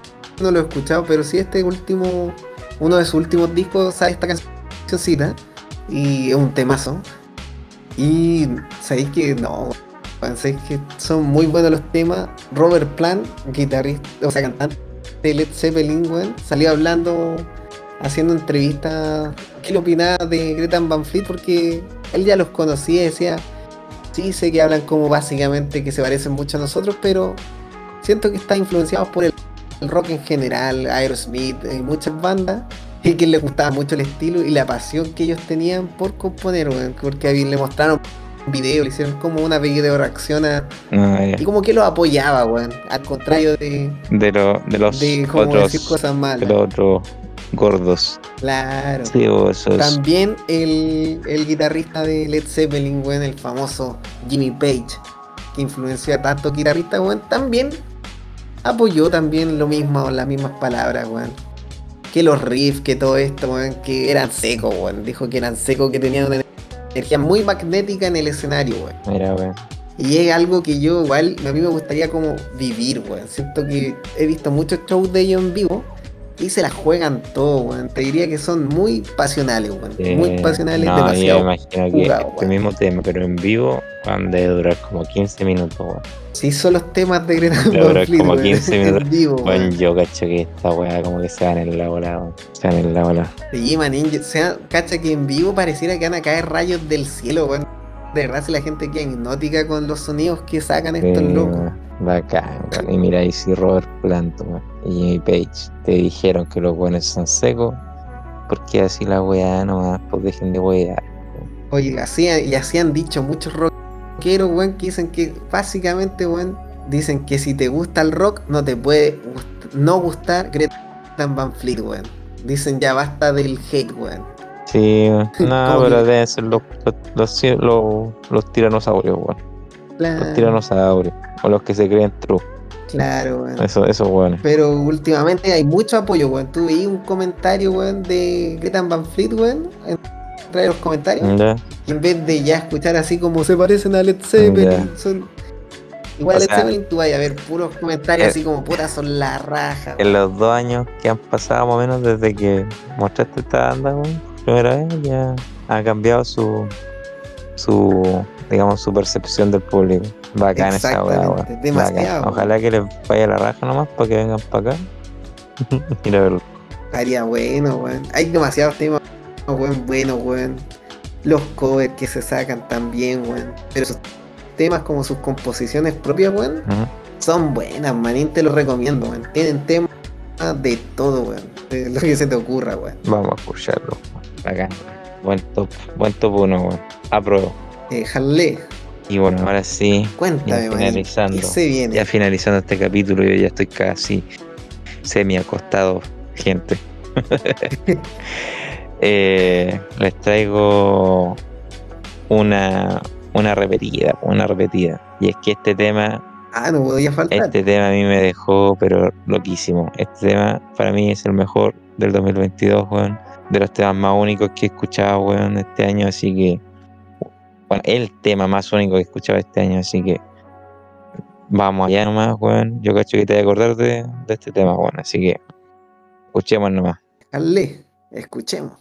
no lo he escuchado, pero sí este último, uno de sus últimos discos, sale esta cancióncita. Y es un temazo. Y sabéis que no, sabéis que son muy buenos los temas. Robert Plant, guitarrista, o sea, cantante de Led Zeppelin, salió hablando, haciendo entrevistas. ¿Qué le opinaba de Greta Van Fleet? Porque él ya los conocía y decía, sí, sé que hablan como básicamente que se parecen mucho a nosotros, pero siento que están influenciados por el, rock en general, Aerosmith, eh, muchas bandas. Y que les gustaba mucho el estilo y la pasión que ellos tenían por componer, porque ahí le mostraron un video, le hicieron como una video reacción a, ya. y como que los apoyaba, weón. Al contrario de, De, lo- de los de como otros. decir cosas De malas. los otros gordos. Claro. Sí, o esos. También el, el guitarrista de Led Zeppelin, weón, el famoso Jimmy Page, que influenció a tantos guitarristas, weón, también apoyó también lo mismo, las mismas palabras, weón. Que los riffs, que todo esto, weón, que eran secos, weón. Dijo que eran secos, que tenían una energía muy magnética en el escenario, weón. Mira, weón. Y es algo que yo igual, a mí me gustaría como vivir, weón. Siento que he visto muchos shows de ellos en vivo y se la juegan todo, weón. Te diría que son muy pasionales, weón. muy pasionales, no, demasiado. Yo me imagino que este mismo tema, pero en vivo, van debe durar como 15 minutos, weón. Sí, son los temas de Greta Van durar como weón, 15 minutos. en vivo, Bueno, weón. yo cacho que esta weá como que se van en la bola, weón. Se van en la bola. Sí, manín, yo- o sea, cacha que en vivo pareciera que van a caer rayos del cielo, weón. De verdad, si la gente queda hipnótica con los sonidos que sacan estos Sí, locos. weón. Bacán. Y mira, y si Robert Plant weón, y Jimmy Page te dijeron que los buenos son secos, ¿por qué así la weá nomás? Pues dejen de weá. Oye, así, y así han dicho muchos rockeros, weón, que dicen que básicamente, weón, dicen que si te gusta el rock, no te puede gust- no gustar Greta Van Fleet, weón. Dicen ya basta del hate, weón. Sí, no, pero deben ser los, los, los, los, los tiranosaurios, weón. Los Claro, tiranosaurios. O los que se creen true. claro, weón. Eso, eso, weón. Pero últimamente hay mucho apoyo, weón. Tú veí un comentario, weón, de Greta Van Fleet, weón, entre los comentarios. En vez de ya escuchar así como se parecen a Led Zeppelin, son igual O sea, Zeppelin, tú vas a ver puros comentarios así como putas son la raja. En los dos años que han pasado más o menos desde que mostraste esta banda, weón, primera vez, ya ha cambiado su, su, digamos, su percepción del público. Bacán esa weá, demasiado. Ojalá que les vaya la raja nomás para que vengan para acá. y la verdad. Estaría bueno, weón. Hay demasiados temas, weón, buenos, weón. Los covers que se sacan también, weón. Pero sus temas como sus composiciones propias, weón, son buenas, manín, te los recomiendo, weón. Tienen temas de todo, weón. De lo que se te ocurra, weón. Vamos a escucharlo. Bacán. Buen top, buen top uno, weón. Apruebo. Eh, Harley, Y bueno, ahora sí, cuéntame, ya finalizando. ¿Qué se viene? Ya finalizando este capítulo, yo ya estoy casi semi acostado, gente. Eh, les traigo una, una repetida, una repetida. Y es que este tema, Ah, no podía faltar. este tema a mí me dejó, pero loquísimo. Este tema para mí es el mejor del 2022, weón. De los temas más únicos que he escuchado, weón, este año. Así que, bueno, el tema más único que he escuchado este año. Así que, vamos allá nomás, weón. Yo cacho que te voy a acordar de, este tema, weón. Así que, escuchemos nomás. Harley. Escuchemos.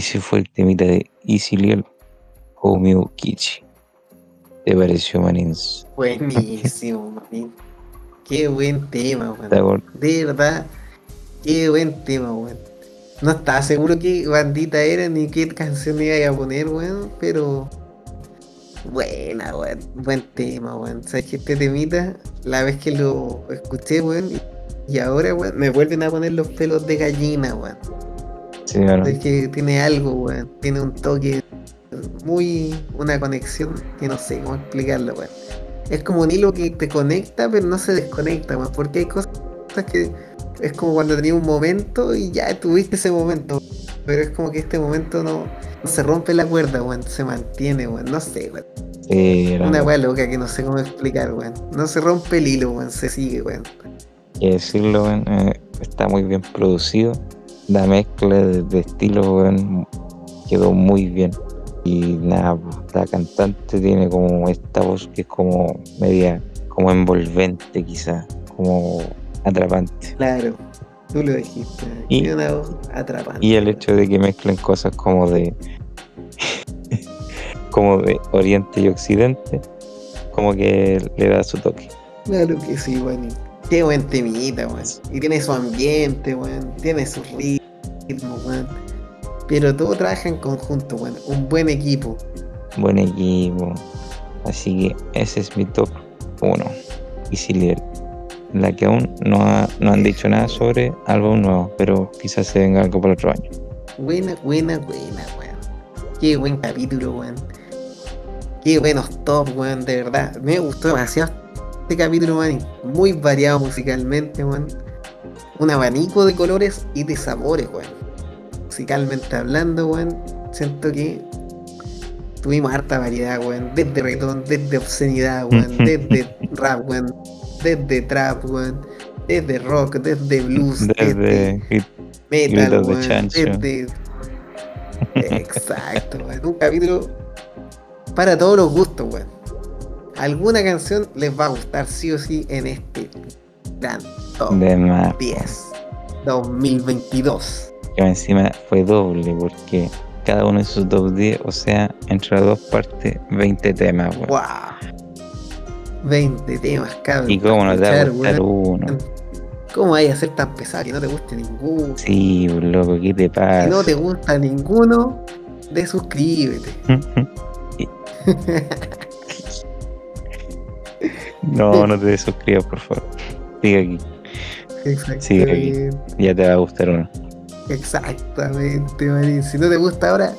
Ese fue el temita de Isiliel Homeo Kichi. ¿Te pareció, Manins? Buenísimo, manín. Qué buen tema, weón. De verdad, qué buen tema, weón. No estaba seguro qué bandita era ni qué canción iba a poner, weón, pero. Buena, weón. Buen tema, weón. ¿Sabes que este temita, la vez que lo escuché, weón, y ahora, weón, me vuelven a poner los pelos de gallina, weón. Sí. Es que tiene algo, weón. Tiene un toque muy. una conexión que no sé cómo explicarlo, weón. Es como un hilo que te conecta, pero no se desconecta, weón. Porque hay cosas que es como cuando tenías un momento y ya tuviste ese momento. Pero es como que este momento no, no se rompe la cuerda, weón. Se mantiene, weón. No sé, weón. Sí, Una weá loca que no sé cómo explicar, weón. No se rompe el hilo, weón. Se sigue, weón. que decirlo, weón, eh, está muy bien producido. La mezcla de, de estilos, quedó muy bien. Y nada, pues, la cantante tiene como esta voz que es como media, como envolvente quizá, como atrapante. Claro. Tú lo dijiste. Y- una voz atrapante. Y el hecho de que mezclen cosas como de como de Oriente y Occidente, como que le da su toque. Claro que sí, weón. Y Qué buen temita, weón. Y tiene su ambiente, weón. Tiene su ritmo, weón. Pero todo trabaja en conjunto, weón. Un buen equipo. Buen equipo. Así que ese es mi top 1. Isiliel. La que aún no, ha- no han dicho nada sobre álbum nuevo, pero quizás se venga algo para el otro año. Buena, buena, buena, weón. Qué buen capítulo, weón. Qué buenos top, weón, de verdad. Me gustó demasiado este capítulo. Muy variado musicalmente, weón. Un abanico de colores y de sabores, weón. Musicalmente hablando, weón. Siento que tuvimos harta variedad, weón. Desde reggaetón, desde obscenidad, weón. Desde rap, weón. Desde trap, weón. Desde rock, desde blues, desde metal, de desde- Exacto, weón. Un capítulo para todos los gustos, weón. Alguna canción les va a gustar sí o sí en este gran top de más. 10 2022. que encima fue doble porque cada uno de sus top 10, o sea, entre las dos partes, 20 temas, weón. ¡Wow! 20 temas, cabrón. Y cómo no te va a gustar uno. ¿Cómo vaya a ser tan pesado que no te guste ninguno? Sí, loco, ¿qué te pasa? Si no te gusta ninguno, desuscríbete. no, no te suscribas, por favor. Sigue aquí, Exactamente. ya te va a gustar uno. Exactamente, Marín. Si no te gusta ahora,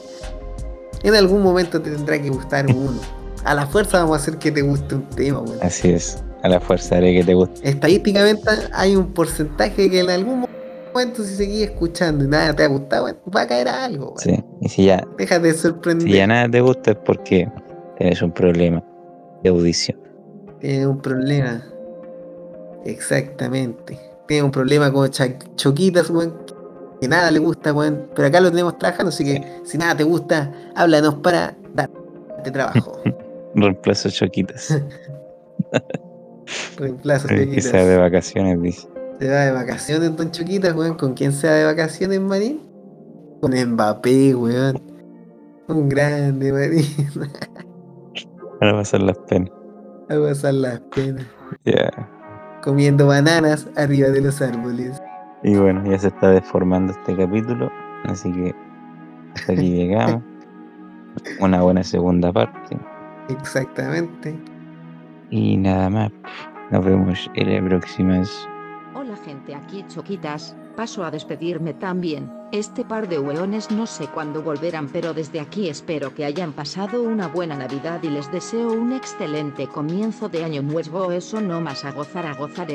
en algún momento te tendrá que gustar uno. A la fuerza vamos a hacer que te guste un tema, weón. Así es, a la fuerza haré que te guste. Estadísticamente hay un porcentaje que en algún momento si seguís escuchando y nada te ha gustado, va a caer a algo. Sí. Y si ya, Déjate de sorprender. si ya nada te gusta es porque tienes un problema de audición. Tiene un problema. Exactamente. Tiene un problema con choquitas, weón. Que nada le gusta, weón. Pero acá lo tenemos trabajando, así que si nada te gusta, háblanos para darte trabajo. Reemplazo choquitas. Reemplazo que choquitas. sea de vacaciones, dice. Se va de vacaciones, Don Choquitas, weón. ¿Con quién se va de vacaciones, Marín? Con Mbappé, weón. Un grande, Marín. Para pasar las penas. A pasar las penas. Ya. Comiendo bananas arriba de los árboles. Y bueno, ya se está deformando este capítulo, así que hasta aquí llegamos. Una buena segunda parte. Exactamente. Y nada más. Nos vemos en la próxima. Hola gente, aquí Choquitas, paso a despedirme también. Este par de hueones no sé cuándo volverán, pero desde aquí espero que hayan pasado una buena Navidad y les deseo un excelente comienzo de año nuevo. Eso no más a gozar a gozar.